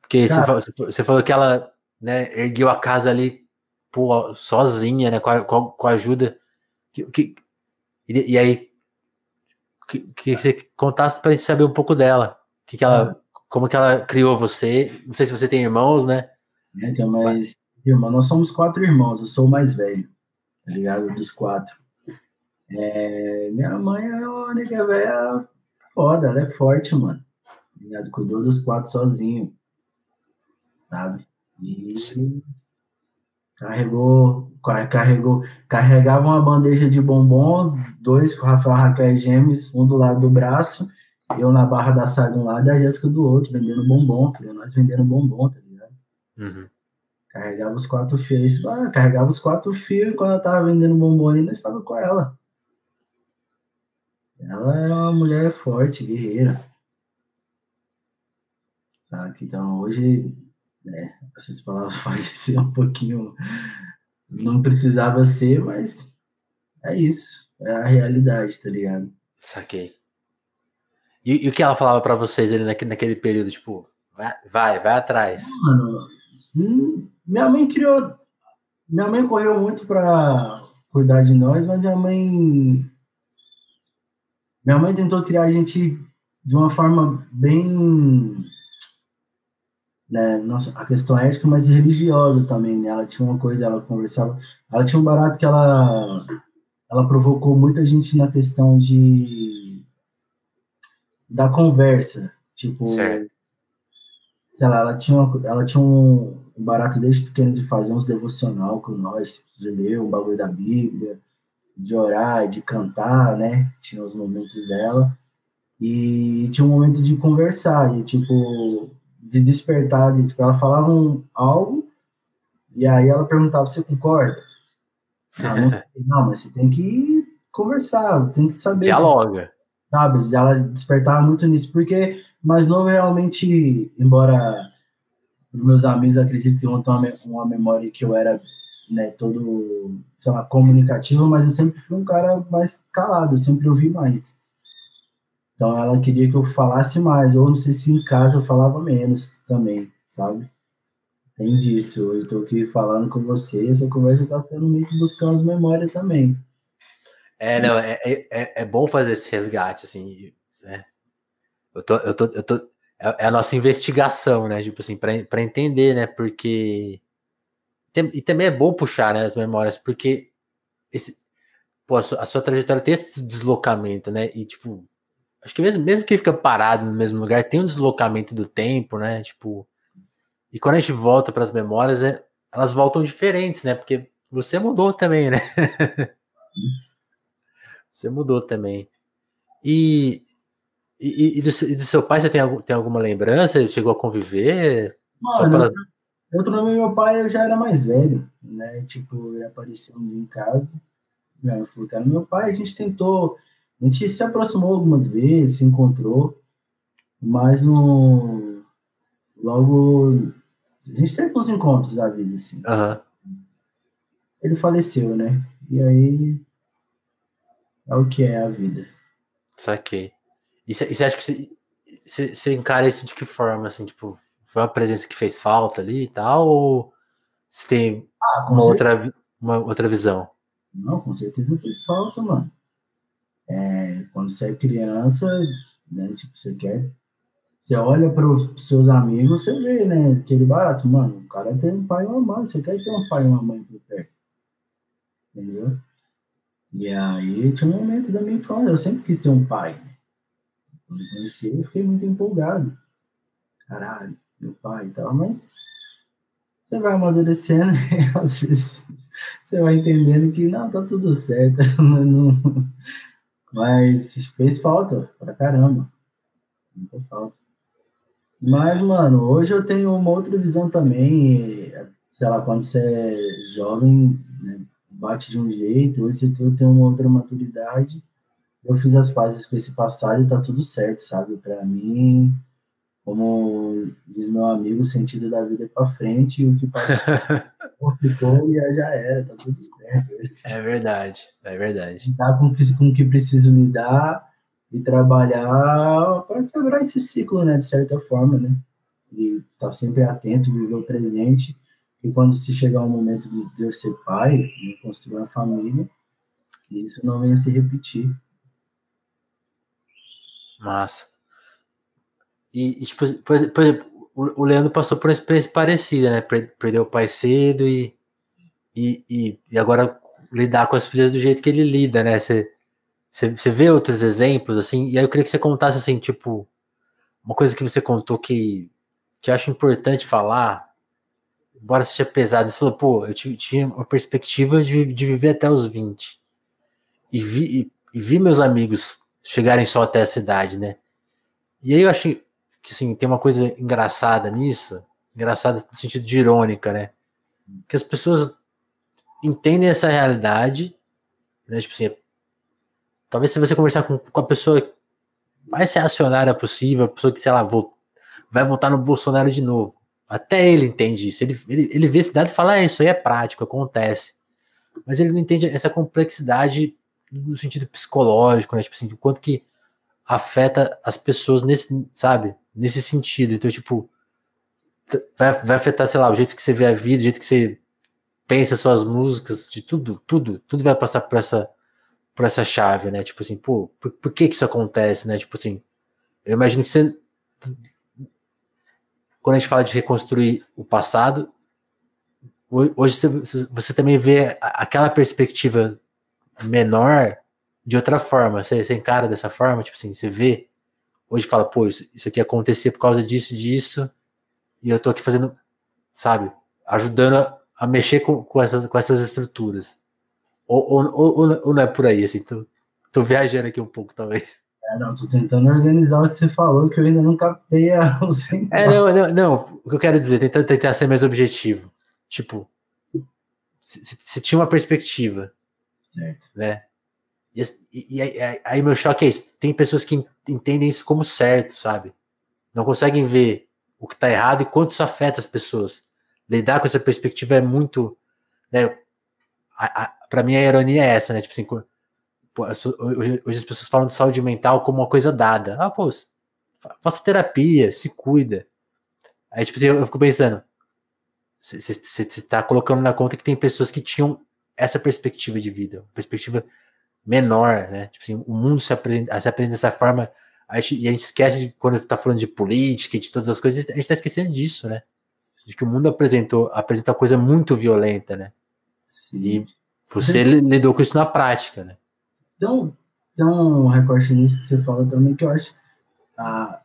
Porque você, falou, você, falou, que ela né, ergueu a casa ali pô, sozinha, né? Com a, com a ajuda. Que, que, e, e aí, que, que você contasse pra gente saber um pouco dela. Que que ela, ah. Como que ela criou você? Não sei se você tem irmãos, né? Né? Tem mais irmã. Nós somos quatro irmãos, eu sou o mais velho, tá ligado? Dos quatro. É, minha mãe é uma nega velha foda, ela é forte, mano. Tá ligado? Cuidou dos quatro sozinho, sabe? E carregou, carregou, carregava uma bandeja de bombom, dois Rafael Raquel Gêmeos, um do lado do braço, eu na barra da saia de um lado e a Jéssica do outro, vendendo bombom, nós vendendo bombom, tá Uhum. Carregava os quatro fios. Ah, carregava os quatro fios e quando eu tava vendendo bombom ainda estava com ela. Ela é uma mulher forte, guerreira. Sabe? Então hoje, né, essas palavras fazem ser um pouquinho. Não precisava ser, mas é isso. É a realidade, tá ligado? Saquei. E, e o que ela falava para vocês ali naquele, naquele período? Tipo, vai, vai, vai atrás. Mano, minha mãe criou. Minha mãe correu muito para cuidar de nós, mas minha mãe. Minha mãe tentou criar a gente de uma forma bem. Né, nossa, a questão ética, mas religiosa também, né? Ela tinha uma coisa, ela conversava. Ela tinha um barato que ela. Ela provocou muita gente na questão de. da conversa. Tipo, certo sei lá, ela tinha, uma, ela tinha um barato desde pequeno de fazer uns devocional com nós, de ler um bagulho da Bíblia, de orar, de cantar, né? Tinha os momentos dela. E tinha um momento de conversar, de tipo, de despertar, de, tipo, ela falava um, algo, e aí ela perguntava, você concorda? Não, não, mas você tem que conversar, tem que saber. Dialoga. Se, sabe? Ela despertava muito nisso, porque mais novo realmente, embora meus amigos acreditem que vão ter uma, memória que eu era né, todo, sei lá, comunicativo, mas eu sempre fui um cara mais calado, eu sempre ouvi mais. Então ela queria que eu falasse mais, ou não sei se em casa eu falava menos também, sabe? Tem disso, eu tô aqui falando com você, essa conversa tá sendo meio que buscando as memórias também. É, não, é, é, é bom fazer esse resgate, assim, né? Eu tô, eu tô, eu tô, é, é a nossa investigação, né? Tipo assim, para entender, né? Porque. E também é bom puxar né, as memórias, porque esse, pô, a, sua, a sua trajetória tem esse deslocamento, né? E, tipo, acho que mesmo, mesmo que fica parado no mesmo lugar, tem um deslocamento do tempo, né? Tipo, e quando a gente volta para as memórias, é, elas voltam diferentes, né? Porque você mudou também, né? você mudou também. E, e, e, do, e, do, seu pai, você tem, tem alguma lembrança? Ele chegou a conviver? Mano, para... eu trouxe meu pai, eu já era mais velho, né? Tipo, ele apareceu em casa. Eu falei, cara, meu pai, a gente tentou, a gente se aproximou algumas vezes, se encontrou, mas no logo a gente teve uns encontros da vida, assim. Uhum. Ele faleceu, né? E aí é o que é a vida. Saquei. E você acha que você encara isso de que forma? Assim, tipo, foi uma presença que fez falta ali e tal? Ou você tem ah, uma, outra, uma outra visão? Não, com certeza fez falta, mano. É, quando você é criança, né, tipo, você quer. Você olha para os seus amigos, você vê, né? Aquele barato, mano, o cara tem um pai e uma mãe, você quer ter um pai e uma mãe por perto. Entendeu? E aí tinha um momento da minha infância, eu sempre quis ter um pai. Quando conheci eu fiquei muito empolgado. Caralho, meu pai e tal, mas você vai amadurecendo e às vezes você vai entendendo que não, tá tudo certo, mas, não, mas fez falta pra caramba. Muita falta. Mas, mano, hoje eu tenho uma outra visão também. Sei lá, quando você é jovem, né, bate de um jeito, hoje você tem uma outra maturidade eu fiz as pazes com esse passado e tá tudo certo, sabe? Para mim, como diz meu amigo, o sentido da vida é para frente e o que passou ficou e já era, tá tudo certo. É verdade, é verdade. Tá com o que, com que preciso lidar e trabalhar para quebrar esse ciclo, né, de certa forma, né? E tá sempre atento, viver o presente. E quando se chegar o momento de eu ser pai, de construir uma família, isso não venha se repetir. Massa. E, e tipo, por, exemplo, o Leandro passou por uma experiência parecida, né? Perdeu o pai cedo e, e, e, agora lidar com as filhas do jeito que ele lida, né? Você, você, você vê outros exemplos, assim, e aí eu queria que você contasse, assim, tipo, uma coisa que você contou que, que eu acho importante falar, embora seja pesado, você falou, pô, eu tinha uma perspectiva de, de viver até os 20, e vi, e, e vi meus amigos chegarem só até essa idade, né? E aí eu acho que assim, tem uma coisa engraçada nisso, engraçada no sentido de irônica, né? Que as pessoas entendem essa realidade, né? Tipo assim, talvez se você conversar com, com a pessoa mais reacionária possível, a pessoa que, sei lá, vou, vai votar no Bolsonaro de novo. Até ele entende isso. Ele, ele, ele vê esse dado e fala, ah, isso aí é prático, acontece. Mas ele não entende essa complexidade no sentido psicológico, né? Tipo assim, o quanto que afeta as pessoas nesse, sabe? Nesse sentido. Então, tipo, vai, vai afetar, sei lá, o jeito que você vê a vida, o jeito que você pensa suas músicas, de tudo, tudo, tudo vai passar por essa, por essa chave, né? Tipo assim, pô, por, por que que isso acontece, né? Tipo assim, eu imagino que você, quando a gente fala de reconstruir o passado, hoje você, você também vê aquela perspectiva menor de outra forma. Você, você encara dessa forma, tipo assim, você vê, hoje fala, pô, isso, isso aqui acontecia por causa disso, disso, e eu tô aqui fazendo, sabe, ajudando a, a mexer com, com, essas, com essas estruturas. Ou, ou, ou, ou, não é por aí, assim, tô, tô viajando aqui um pouco, talvez. É, não, tô tentando organizar o que você falou, que eu ainda não captei a. É, não, não, não, o que eu quero dizer, tentando tentar ser mais objetivo. Tipo, se tinha uma perspectiva, certo. né? E, e, e, aí meu choque é isso. Tem pessoas que entendem isso como certo, sabe? Não conseguem ver o que está errado e quanto isso afeta as pessoas. Lidar com essa perspectiva é muito, né? Para mim a ironia é essa, né? Tipo assim, hoje as pessoas falam de saúde mental como uma coisa dada. Ah, pô, faça terapia, se cuida. Aí tipo assim, eu, eu fico pensando, você está colocando na conta que tem pessoas que tinham essa perspectiva de vida, perspectiva menor, né? Tipo assim, o mundo se aprende, se aprende dessa forma, a gente, e a gente esquece de, quando está falando de política de todas as coisas, a gente está esquecendo disso, né? De que o mundo apresentou, apresenta coisa muito violenta, né? Sim. E você lidou com isso na prática, né? Então, tem um recorte nisso que você fala também que eu acho. Ah,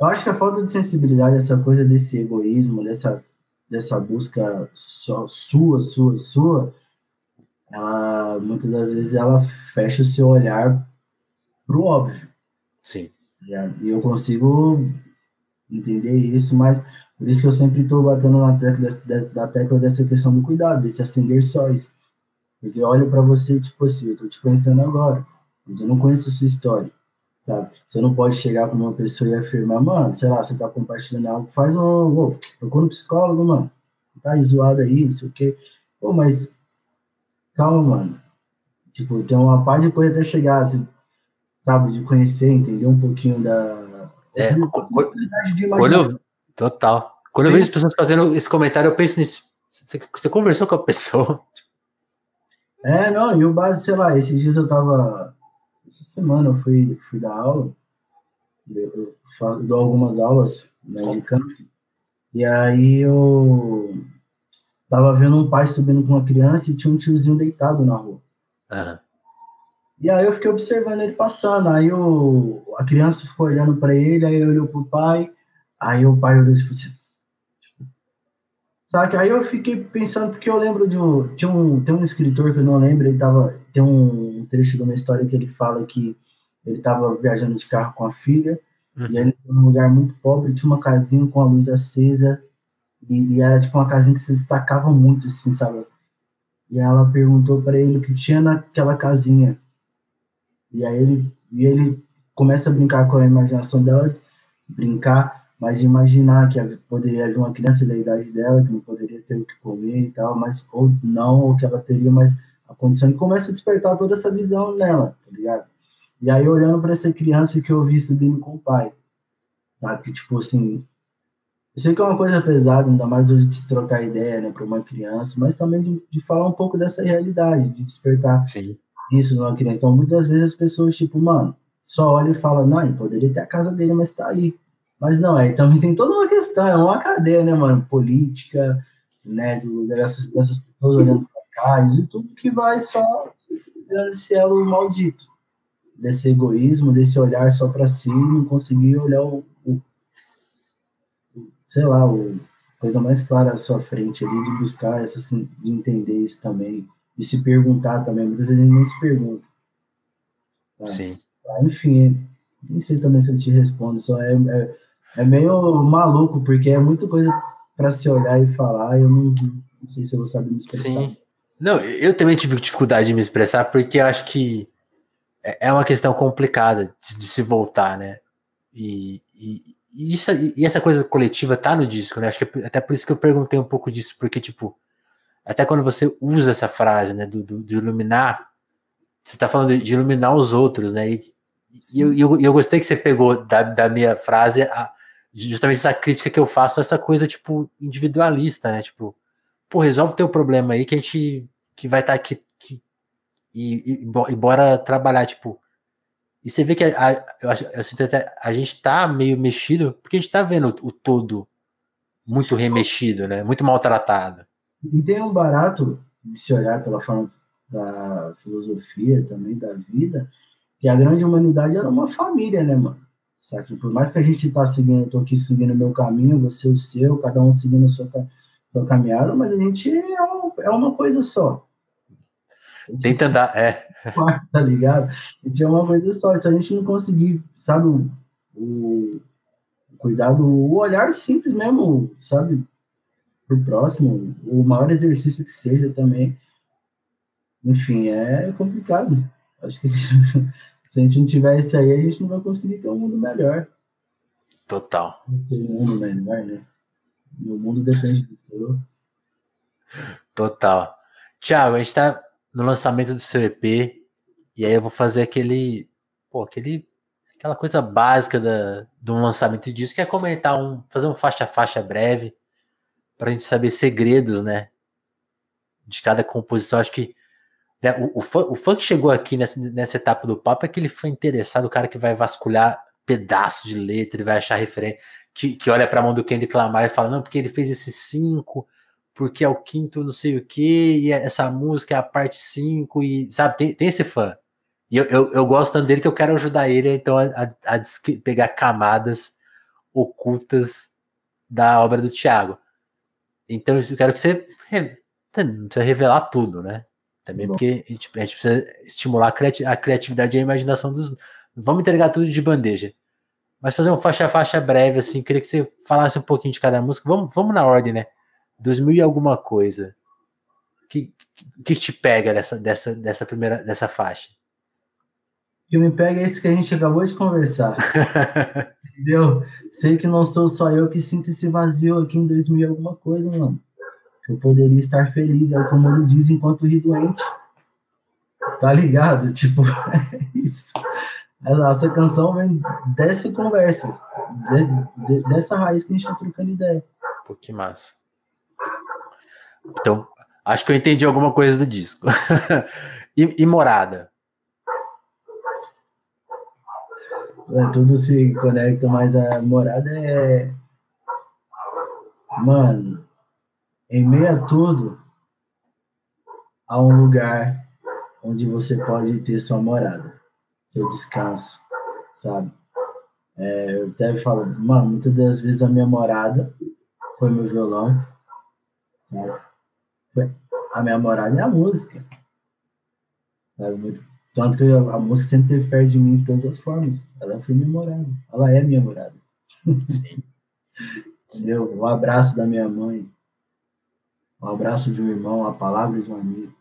eu acho que a falta de sensibilidade, essa coisa desse egoísmo, dessa, dessa busca só sua, sua, sua, ela muitas das vezes ela fecha o seu olhar pro óbvio. Sim. E eu consigo entender isso, mas por isso que eu sempre estou batendo na tecla da, tecla dessa questão do cuidado, desse acender sóis. Porque eu olho para você, tipo assim, eu tô te conhecendo agora, mas eu não conheço a sua história, sabe? Você não pode chegar para uma pessoa e afirmar, mano, sei lá, você tá compartilhando algo, faz um, oh, procura um psicólogo, mano, tá zoado aí, não sei o quê. Pô, mas calma, mano. Tipo, tem uma parte de coisa até chegar, assim, sabe, de conhecer, entender um pouquinho da. É, de quando eu, total. Quando eu vejo as pessoas fazendo esse comentário, eu penso nisso. Você, você conversou com a pessoa? É, não, e o base, sei lá, esses dias eu tava. Essa semana eu fui, fui dar aula, eu, eu dou algumas aulas né, de campo, e aí eu Tava vendo um pai subindo com uma criança e tinha um tiozinho deitado na rua. Uhum. E aí eu fiquei observando ele passando. Aí o, a criança ficou olhando para ele, aí olhou pro pai, aí o pai olhou tipo assim. Sabe? Aí eu fiquei pensando, porque eu lembro de um. Tinha um tem um escritor que eu não lembro, ele tava. Tem um trecho de uma história que ele fala que ele estava viajando de carro com a filha, uhum. e ele num lugar muito pobre, tinha uma casinha com a luz acesa, e, e, era tipo uma casinha que se destacava muito, assim, sabe? E ela perguntou para ele o que tinha naquela casinha. E aí ele, e ele começa a brincar com a imaginação dela, brincar, mas imaginar que poderia haver uma criança da idade dela que não poderia ter o que comer e tal, mas ou não, ou que ela teria mais a condição. E começa a despertar toda essa visão nela, tá ligado? E aí olhando para essa criança que eu vi subindo com o pai, tá? Que tipo assim, eu sei que é uma coisa pesada, ainda mais hoje de se trocar ideia, né, para uma criança, mas também de, de, falar um pouco dessa realidade, de despertar Sim. isso numa criança. Então, muitas vezes as pessoas, tipo, mano, só olham e falam, não, poderia ter a casa dele, mas tá aí. Mas não, aí também tem toda uma questão, é uma cadeia, né, mano, política, né, do, dessas, dessas pessoas olhando para cá, e tudo que vai só virando esse elo maldito, desse egoísmo, desse olhar só para si, não conseguir olhar o, sei lá, o, coisa mais clara à sua frente ali, de buscar essa, assim, de entender isso também, de se perguntar também, muitas vezes a gente nem se pergunta. Tá? Sim. Tá, enfim, nem sei também se eu te respondo, só é, é, é meio maluco, porque é muita coisa para se olhar e falar, eu não, não sei se eu vou saber me expressar. Sim. Não, eu também tive dificuldade de me expressar, porque acho que é, é uma questão complicada de, de se voltar, né? E, e, e, isso, e essa coisa coletiva tá no disco, né? Acho que é até por isso que eu perguntei um pouco disso, porque, tipo, até quando você usa essa frase, né, do, do de iluminar, você tá falando de iluminar os outros, né? E, e eu, eu, eu, gostei que você pegou da, da minha frase a, justamente essa crítica que eu faço, essa coisa, tipo, individualista, né? Tipo, pô, resolve teu problema aí que a gente que vai estar tá aqui que, e, e, e bora trabalhar, tipo, e você vê que a, a, eu, acho, eu sinto até, a gente tá meio mexido, porque a gente tá vendo o, o todo muito remexido, né? Muito maltratado. E tem um barato de se olhar pela forma da filosofia também, da vida, que a grande humanidade era uma família, né, mano? Sabe? Por mais que a gente tá seguindo, eu tô aqui seguindo o meu caminho, você o seu, cada um seguindo a sua, sua caminhada, mas a gente é uma, é uma coisa só. Tenta andar, é. Tá ligado? A gente é uma coisa só. Se a gente não conseguir, sabe, o, o cuidado, o olhar simples mesmo, sabe, pro próximo, o maior exercício que seja também. Enfim, é complicado. Acho que se a gente não tiver isso aí, a gente não vai conseguir ter um mundo melhor. Total. Um mundo melhor, né? O mundo depende disso. Total. Tiago, a gente tá no lançamento do seu EP, e aí eu vou fazer aquele. Pô, aquele. Aquela coisa básica da, de um lançamento disso, que é comentar um. fazer um faixa a faixa breve para a gente saber segredos, né? De cada composição. Acho que né, o, o, o que chegou aqui nessa, nessa etapa do papo é que ele foi interessado, o cara que vai vasculhar pedaços de letra, ele vai achar referência, que, que olha para a mão do Kendrick Lamar e fala, não, porque ele fez esses cinco, porque é o quinto não sei o que, e essa música é a parte cinco, e sabe, tem, tem esse fã. E eu, eu, eu gosto tanto dele que eu quero ajudar ele então a, a, a pegar camadas ocultas da obra do Tiago. Então eu quero que você não precisa revelar tudo, né? Também Bom. porque a gente, a gente, precisa estimular a, criatividade e a imaginação dos. vamos entregar tudo de bandeja. Mas fazer um faixa a faixa breve, assim, queria que você falasse um pouquinho de cada música. Vamos, vamos na ordem, né? 2000 e alguma coisa. O que, que, te pega dessa, dessa, dessa primeira dessa faixa? O que me pega é isso que a gente acabou de conversar. Entendeu? Sei que não sou só eu que sinto esse vazio aqui em 2000 e alguma coisa, mano eu poderia estar feliz, é o que o Mano diz enquanto ri doente. Tá ligado? Tipo, é isso. Essa canção vem dessa conversa, de, de, dessa raiz que a gente tá trocando ideia. Pô, que massa. Então, acho que eu entendi alguma coisa do disco. e, e Morada? É, tudo se conecta, mas a Morada é. Mano, em meio a tudo, há um lugar onde você pode ter sua morada, seu descanso, sabe? É, eu até falo, mano, muitas das vezes a minha morada foi meu violão, sabe? A minha morada é a música. Sabe? Tanto que a música sempre esteve perto de mim de todas as formas. Ela foi minha morada. Ela é minha morada. Sim. Entendeu? O abraço da minha mãe, o abraço de um irmão, a palavra de um amigo.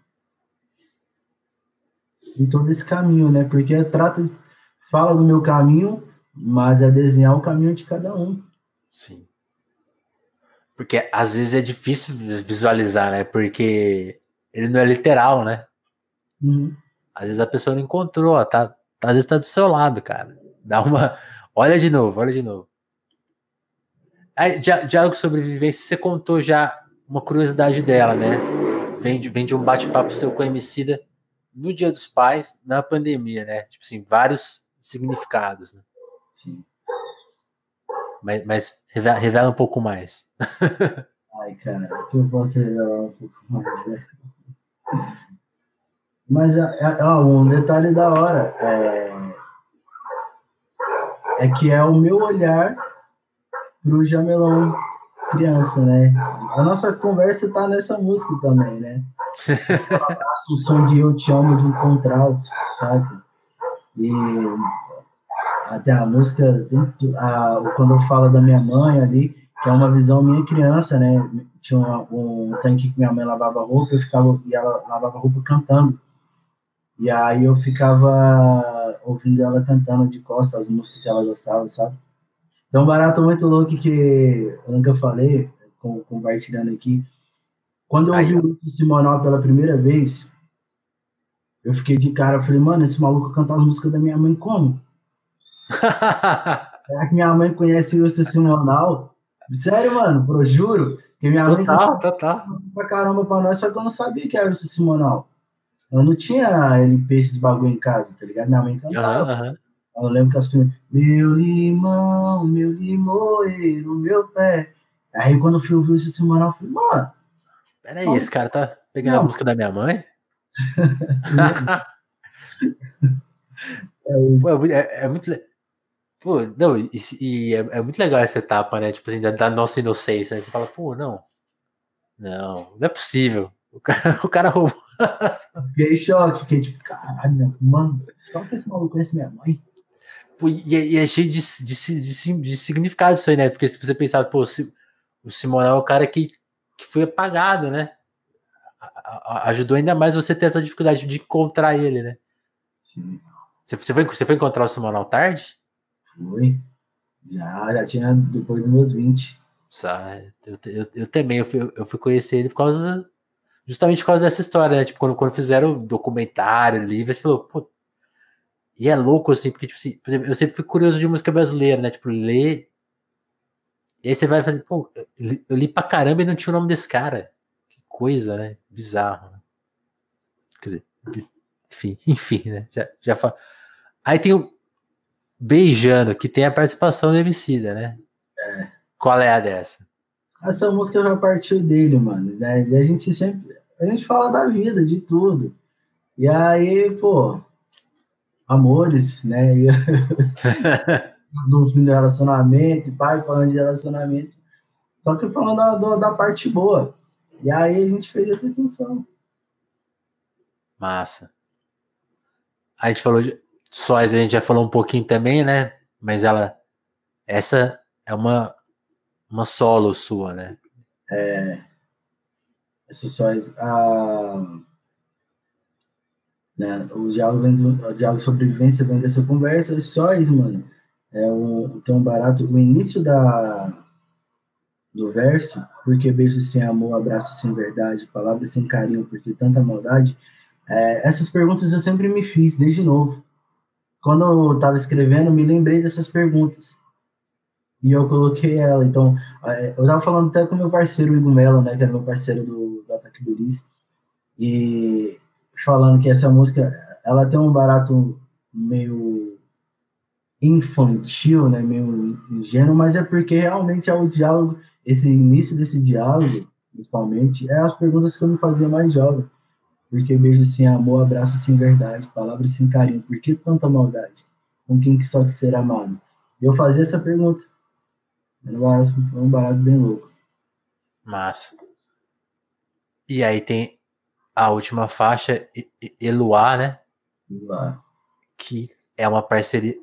E todo esse caminho, né? Porque trata, fala do meu caminho, mas é desenhar o caminho de cada um. Sim. Porque às vezes é difícil visualizar, né? Porque ele não é literal, né? Uhum. Às vezes a pessoa não encontrou, tá, às vezes tá do seu lado, cara. Dá uma. Olha de novo, olha de novo. Aí, diálogo sobre vivência, você contou já uma curiosidade dela, né? Vem de, vem de um bate-papo seu com a Emicida no Dia dos Pais, na pandemia, né? Tipo assim, vários significados, né? Sim. Mas, mas revela, revela, um pouco mais. Ai, cara, que eu posso revelar um pouco mais, né? Mas ó, um detalhe da hora é, é que é o meu olhar para o Jamelão criança, né? A nossa conversa tá nessa música também, né? o som de Eu Te Amo de um contralto, sabe? E até a música, a, quando eu falo da minha mãe ali, que é uma visão minha criança, né? Tinha um, um tanque que minha mãe lavava roupa, eu ficava, e ela lavava roupa cantando. E aí eu ficava ouvindo ela cantando de costas as músicas que ela gostava, sabe? Então, um barato muito louco que eu nunca falei, compartilhando aqui. Quando eu ouvi o Lúcio Simonal pela primeira vez, eu fiquei de cara, eu falei, mano, esse maluco canta as músicas da minha mãe como? Será que minha mãe conhece o Lúcio Simonal? Sério, mano, pro juro. Que minha mãe total, total. pra caramba pra nós, só que eu não sabia que era o Simonal. Eu não tinha LP esses bagulho em casa, tá ligado? Minha mãe cantava. Uhum, uhum. Eu lembro que as primeiras. Meu limão, meu limoeiro, meu pé. Aí quando eu fui ouvir esse semanal, eu falei, mano. Peraí, esse cara tá pegando não. as músicas da minha mãe? é, Pô, é, é, muito. Pô, não, e, e é, é, muito legal essa etapa, né? Tipo assim, da, da nossa inocência. Né? Você fala, pô, não. Não, não é possível. O cara, o cara roubou. Fiquei choque, fiquei tipo, caralho, mano, só que esse maluco conhece minha mãe. Pô, e, é, e, é cheio de, de, de, de, significado isso aí, né? Porque se você pensar, pô, o Simonal é o cara que, que foi apagado, né? ajudou ainda mais você ter essa dificuldade de encontrar ele, né? Sim. Você, você, foi, você foi encontrar o Simonal tarde? Fui. Já, já tinha depois dos meus 20. Eu, eu, eu também, eu fui, eu fui conhecer ele por causa. Justamente por causa dessa história, né? Tipo, quando, quando fizeram o documentário, livro, você falou, pô. E é louco, assim, porque, tipo assim, por exemplo, eu sempre fui curioso de música brasileira, né? Tipo, ler. E aí você vai fazer, pô, eu li pra caramba e não tinha o nome desse cara. Que coisa, né? Bizarro. Né? Quer dizer, enfim, enfim, né? Já, já fa... Aí tem o Beijando, que tem a participação do Emicida, né? É. Qual é a dessa? Essa música já partiu dele, mano. Né? E a gente sempre. A gente fala da vida, de tudo. E aí, pô, amores, né? do fim do relacionamento, pai falando de relacionamento. Só que falando da, da parte boa. E aí a gente fez essa canção. Massa. A gente falou de sóis, a gente já falou um pouquinho também, né? Mas ela. Essa é uma, uma solo sua, né? É. Essa sóis. A, né, o, diálogo vem o diálogo sobrevivência vem dessa conversa. As sóis, mano. É um barato. O início da, do verso, porque beijo sem amor, abraço sem verdade, palavras sem carinho, porque tanta maldade é, essas perguntas eu sempre me fiz, desde novo. Quando eu estava escrevendo, me lembrei dessas perguntas. E eu coloquei ela. Então, é, eu estava falando até com meu parceiro, Igor Mello, né, que era meu parceiro do, do Ataque Belize, e falando que essa música, ela tem um barato meio infantil, né, meio ingênuo, mas é porque realmente é o diálogo, esse início desse diálogo, principalmente, é as perguntas que eu me fazia mais jovem. Porque beijo sem amor, abraço sem verdade, palavras sem carinho. Por que tanta maldade? Com quem que só que ser amado? Eu fazia essa pergunta. Foi um barato bem louco. Massa. E aí tem a última faixa, Eluá, né? Eluá. Que é uma parceria.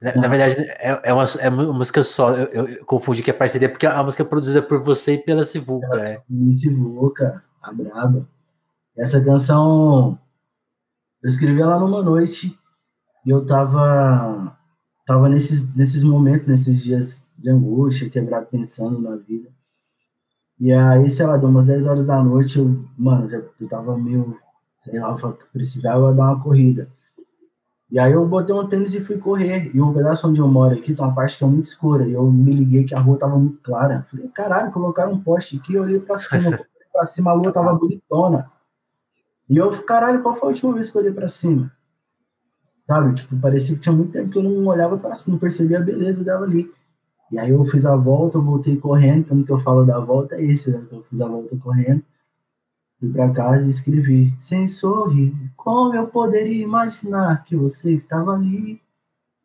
Na, na verdade, é, é, uma, é uma música só. Eu, eu, eu, confundi que é parceria, porque é uma música produzida por você e pela Sivuca. Né? Sivuca, a braba. Essa canção eu escrevi ela numa noite e eu tava tava nesses nesses momentos, nesses dias de angústia, quebrado pensando na vida. E aí, sei lá, deu umas 10 horas da noite, eu, mano, já eu tava meio, sei lá, eu precisava dar uma corrida. E aí eu botei um tênis e fui correr. E o pedaço onde eu moro aqui tem uma parte que é muito escura. E eu me liguei que a rua tava muito clara. Falei, caralho, colocaram um poste aqui, eu olhei pra cima. pra cima a lua tava bonitona. E eu, caralho, qual foi a última vez que eu olhei pra cima? Sabe? Tipo, parecia que tinha muito tempo que eu não olhava pra cima, não percebia a beleza dela ali. E aí eu fiz a volta, eu voltei correndo, tanto que eu falo da volta é esse, né? Eu fiz a volta correndo, fui pra casa e escrevi, sem sorrir, como eu poderia imaginar que você estava ali?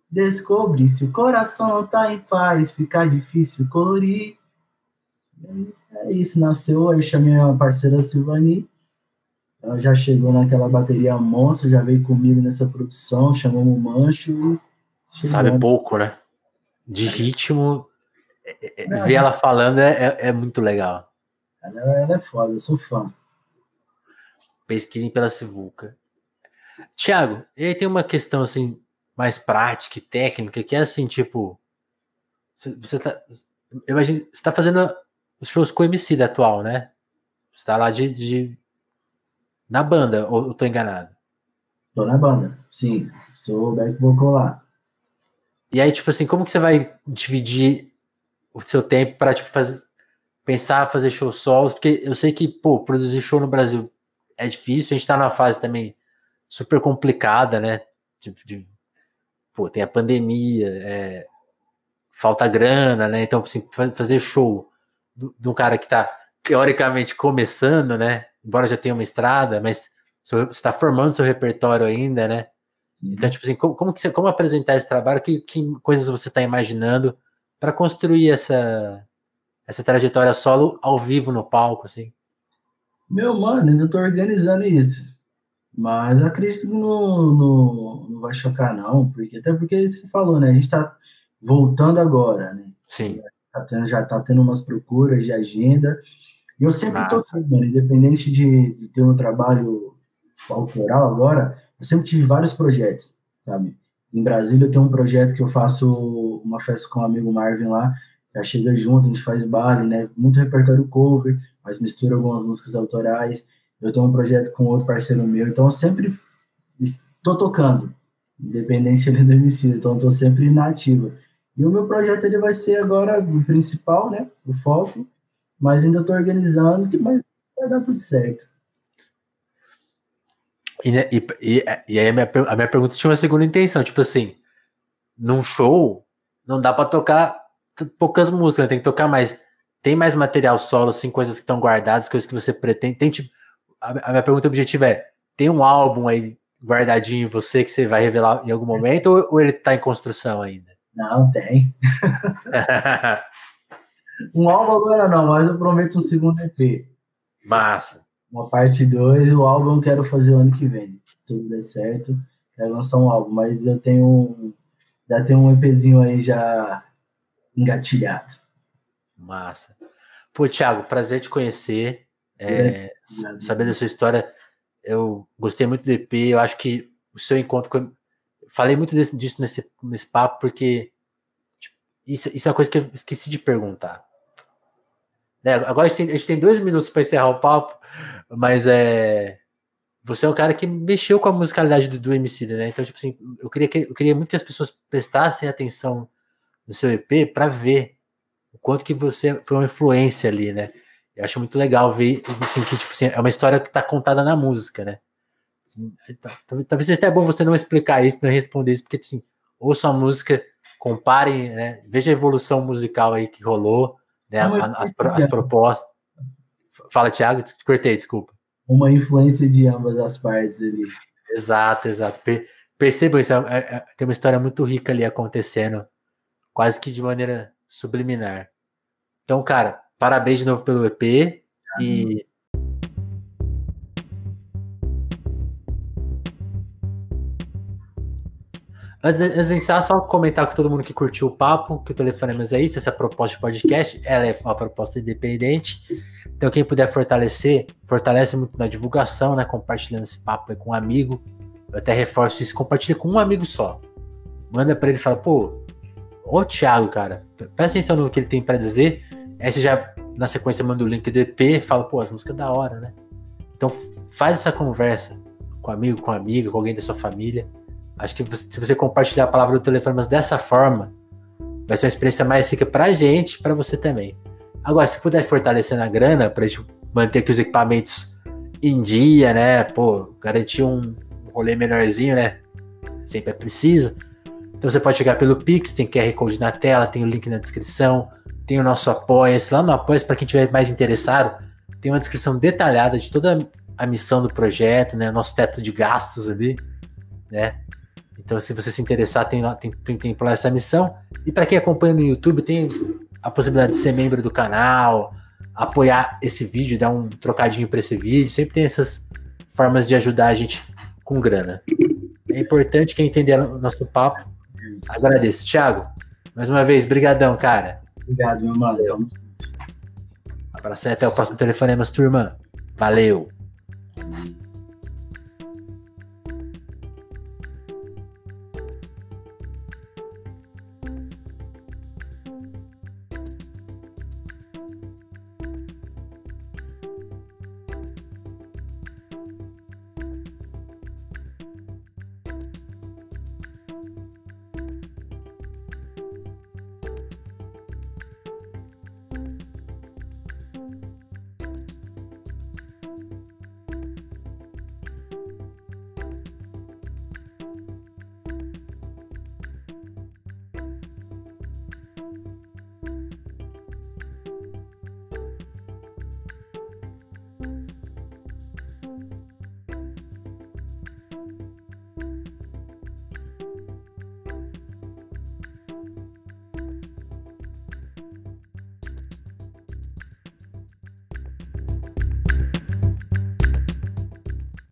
Descobri se o coração não tá em paz, fica difícil colorir. é isso, nasceu, aí chamei a parceira Silvani, ela já chegou naquela bateria monstro, já veio comigo nessa produção, chamamos o Mancho. Sabe pouco, né? De ritmo, é, é, ver ela falando é, é, é muito legal. Ela, ela, é foda, eu sou fã. Pesquisem pela Sivuca. Tiago, e aí tem uma questão assim, mais prática e técnica, que é assim, tipo. Você tá. Eu imagino, você tá fazendo os shows com o MC da atual, né? Você tá lá de, de na banda, ou eu tô enganado? Tô na banda, sim. Sou back vocal lá. E aí, tipo assim, como que você vai dividir o seu tempo para tipo, fazer, pensar fazer show solos? Porque eu sei que, pô, produzir show no Brasil é difícil, a gente tá numa fase também super complicada, né? Tipo, de, pô, tem a pandemia, é, falta grana, né? Então, assim, fazer show de um cara que tá teoricamente começando, né? Embora já tenha uma estrada, mas você está formando seu repertório ainda, né? Então, tipo assim, como, como, que você, como apresentar esse trabalho? Que, que coisas você está imaginando para construir essa, essa trajetória solo ao vivo no palco, assim? Meu, mano, ainda tô organizando isso. Mas acredito que não, não, não vai chocar, não, porque até porque você falou, né? A gente tá voltando agora, né? Sim. Tá tendo, já tá tendo umas procuras de agenda. E eu sempre Nossa. tô assim, mano, independente de, de ter um trabalho autoral agora, eu sempre tive vários projetos, sabe? Em Brasília eu tenho um projeto que eu faço uma festa com o amigo Marvin lá, já chega junto, a gente faz baile, né? Muito repertório cover, mas mistura algumas músicas autorais. Eu tenho um projeto com outro parceiro meu, então eu sempre estou tocando, independente do MC, então eu estou sempre na ativa. E o meu projeto ele vai ser agora o principal, né? O foco, mas ainda estou organizando, que mas vai dar tudo certo. E, né, e, e, e aí a minha, a minha pergunta tinha uma segunda intenção, tipo assim, num show não dá para tocar poucas músicas, né? tem que tocar mais. Tem mais material solo, assim, coisas que estão guardadas, coisas que você pretende. Tem tipo, a, a minha pergunta objetiva é: tem um álbum aí guardadinho em você que você vai revelar em algum momento ou, ou ele está em construção ainda? Não, tem. um álbum agora não, mas eu prometo um segundo EP. Massa uma parte 2 o álbum eu quero fazer o ano que vem. Se tudo der certo, quero lançar um álbum, mas eu tenho já tenho um EPzinho aí já engatilhado. Massa. Pô, Thiago, prazer te conhecer. É, saber da sua história. Eu gostei muito do EP. Eu acho que o seu encontro com. Falei muito disso nesse, nesse papo, porque tipo, isso, isso é uma coisa que eu esqueci de perguntar. Né? Agora a gente, tem, a gente tem dois minutos para encerrar o papo, mas é. Você é um cara que mexeu com a musicalidade do, do MC, né? Então, tipo assim, eu queria, que, eu queria muito que as pessoas prestassem atenção no seu EP para ver o quanto que você foi uma influência ali, né? Eu acho muito legal ver assim, que tipo assim, é uma história que está contada na música, né? Assim, tá, talvez seja até bom você não explicar isso, não responder isso, porque assim, ouça a música, comparem, né? Veja a evolução musical aí que rolou, né? As, as, propostas. Fala, Thiago, te cortei, desculpa. Uma influência de ambas as partes ali. Exato, exato. Percebam isso, é, é, é, tem uma história muito rica ali acontecendo, quase que de maneira subliminar. Então, cara, parabéns de novo pelo EP ah, e Antes, antes de iniciar, só comentar com todo mundo que curtiu o papo, que o Telefonemas é isso, essa proposta de podcast, ela é uma proposta independente. Então, quem puder fortalecer, fortalece muito na divulgação, né? Compartilhando esse papo com um amigo. Eu até reforço isso, compartilha com um amigo só. Manda para ele e fala, pô, ô Thiago, cara, presta atenção no que ele tem para dizer. Aí você já, na sequência, manda o link do EP, fala, pô, as músicas da hora, né? Então faz essa conversa com amigo, com amiga, com alguém da sua família Acho que se você compartilhar a palavra do telefone mas dessa forma, vai ser uma experiência mais rica pra gente e pra você também. Agora, se puder fortalecer na grana, pra gente manter aqui os equipamentos em dia, né? Pô, garantir um rolê menorzinho, né? Sempre é preciso. Então você pode chegar pelo Pix, tem QR Code na tela, tem o link na descrição, tem o nosso Apoia-se. Lá no Apoia-se, para quem tiver mais interessado, tem uma descrição detalhada de toda a missão do projeto, né? Nosso teto de gastos ali, né? Então, se você se interessar, tem, tem, tem, tem essa missão. E para quem acompanha no YouTube, tem a possibilidade de ser membro do canal, apoiar esse vídeo, dar um trocadinho para esse vídeo. Sempre tem essas formas de ajudar a gente com grana. É importante quem entender o nosso papo. Agradeço. Thiago, mais uma vez, brigadão, cara. Obrigado, meu mano. Abraço e até o próximo telefonema, turma. Valeu.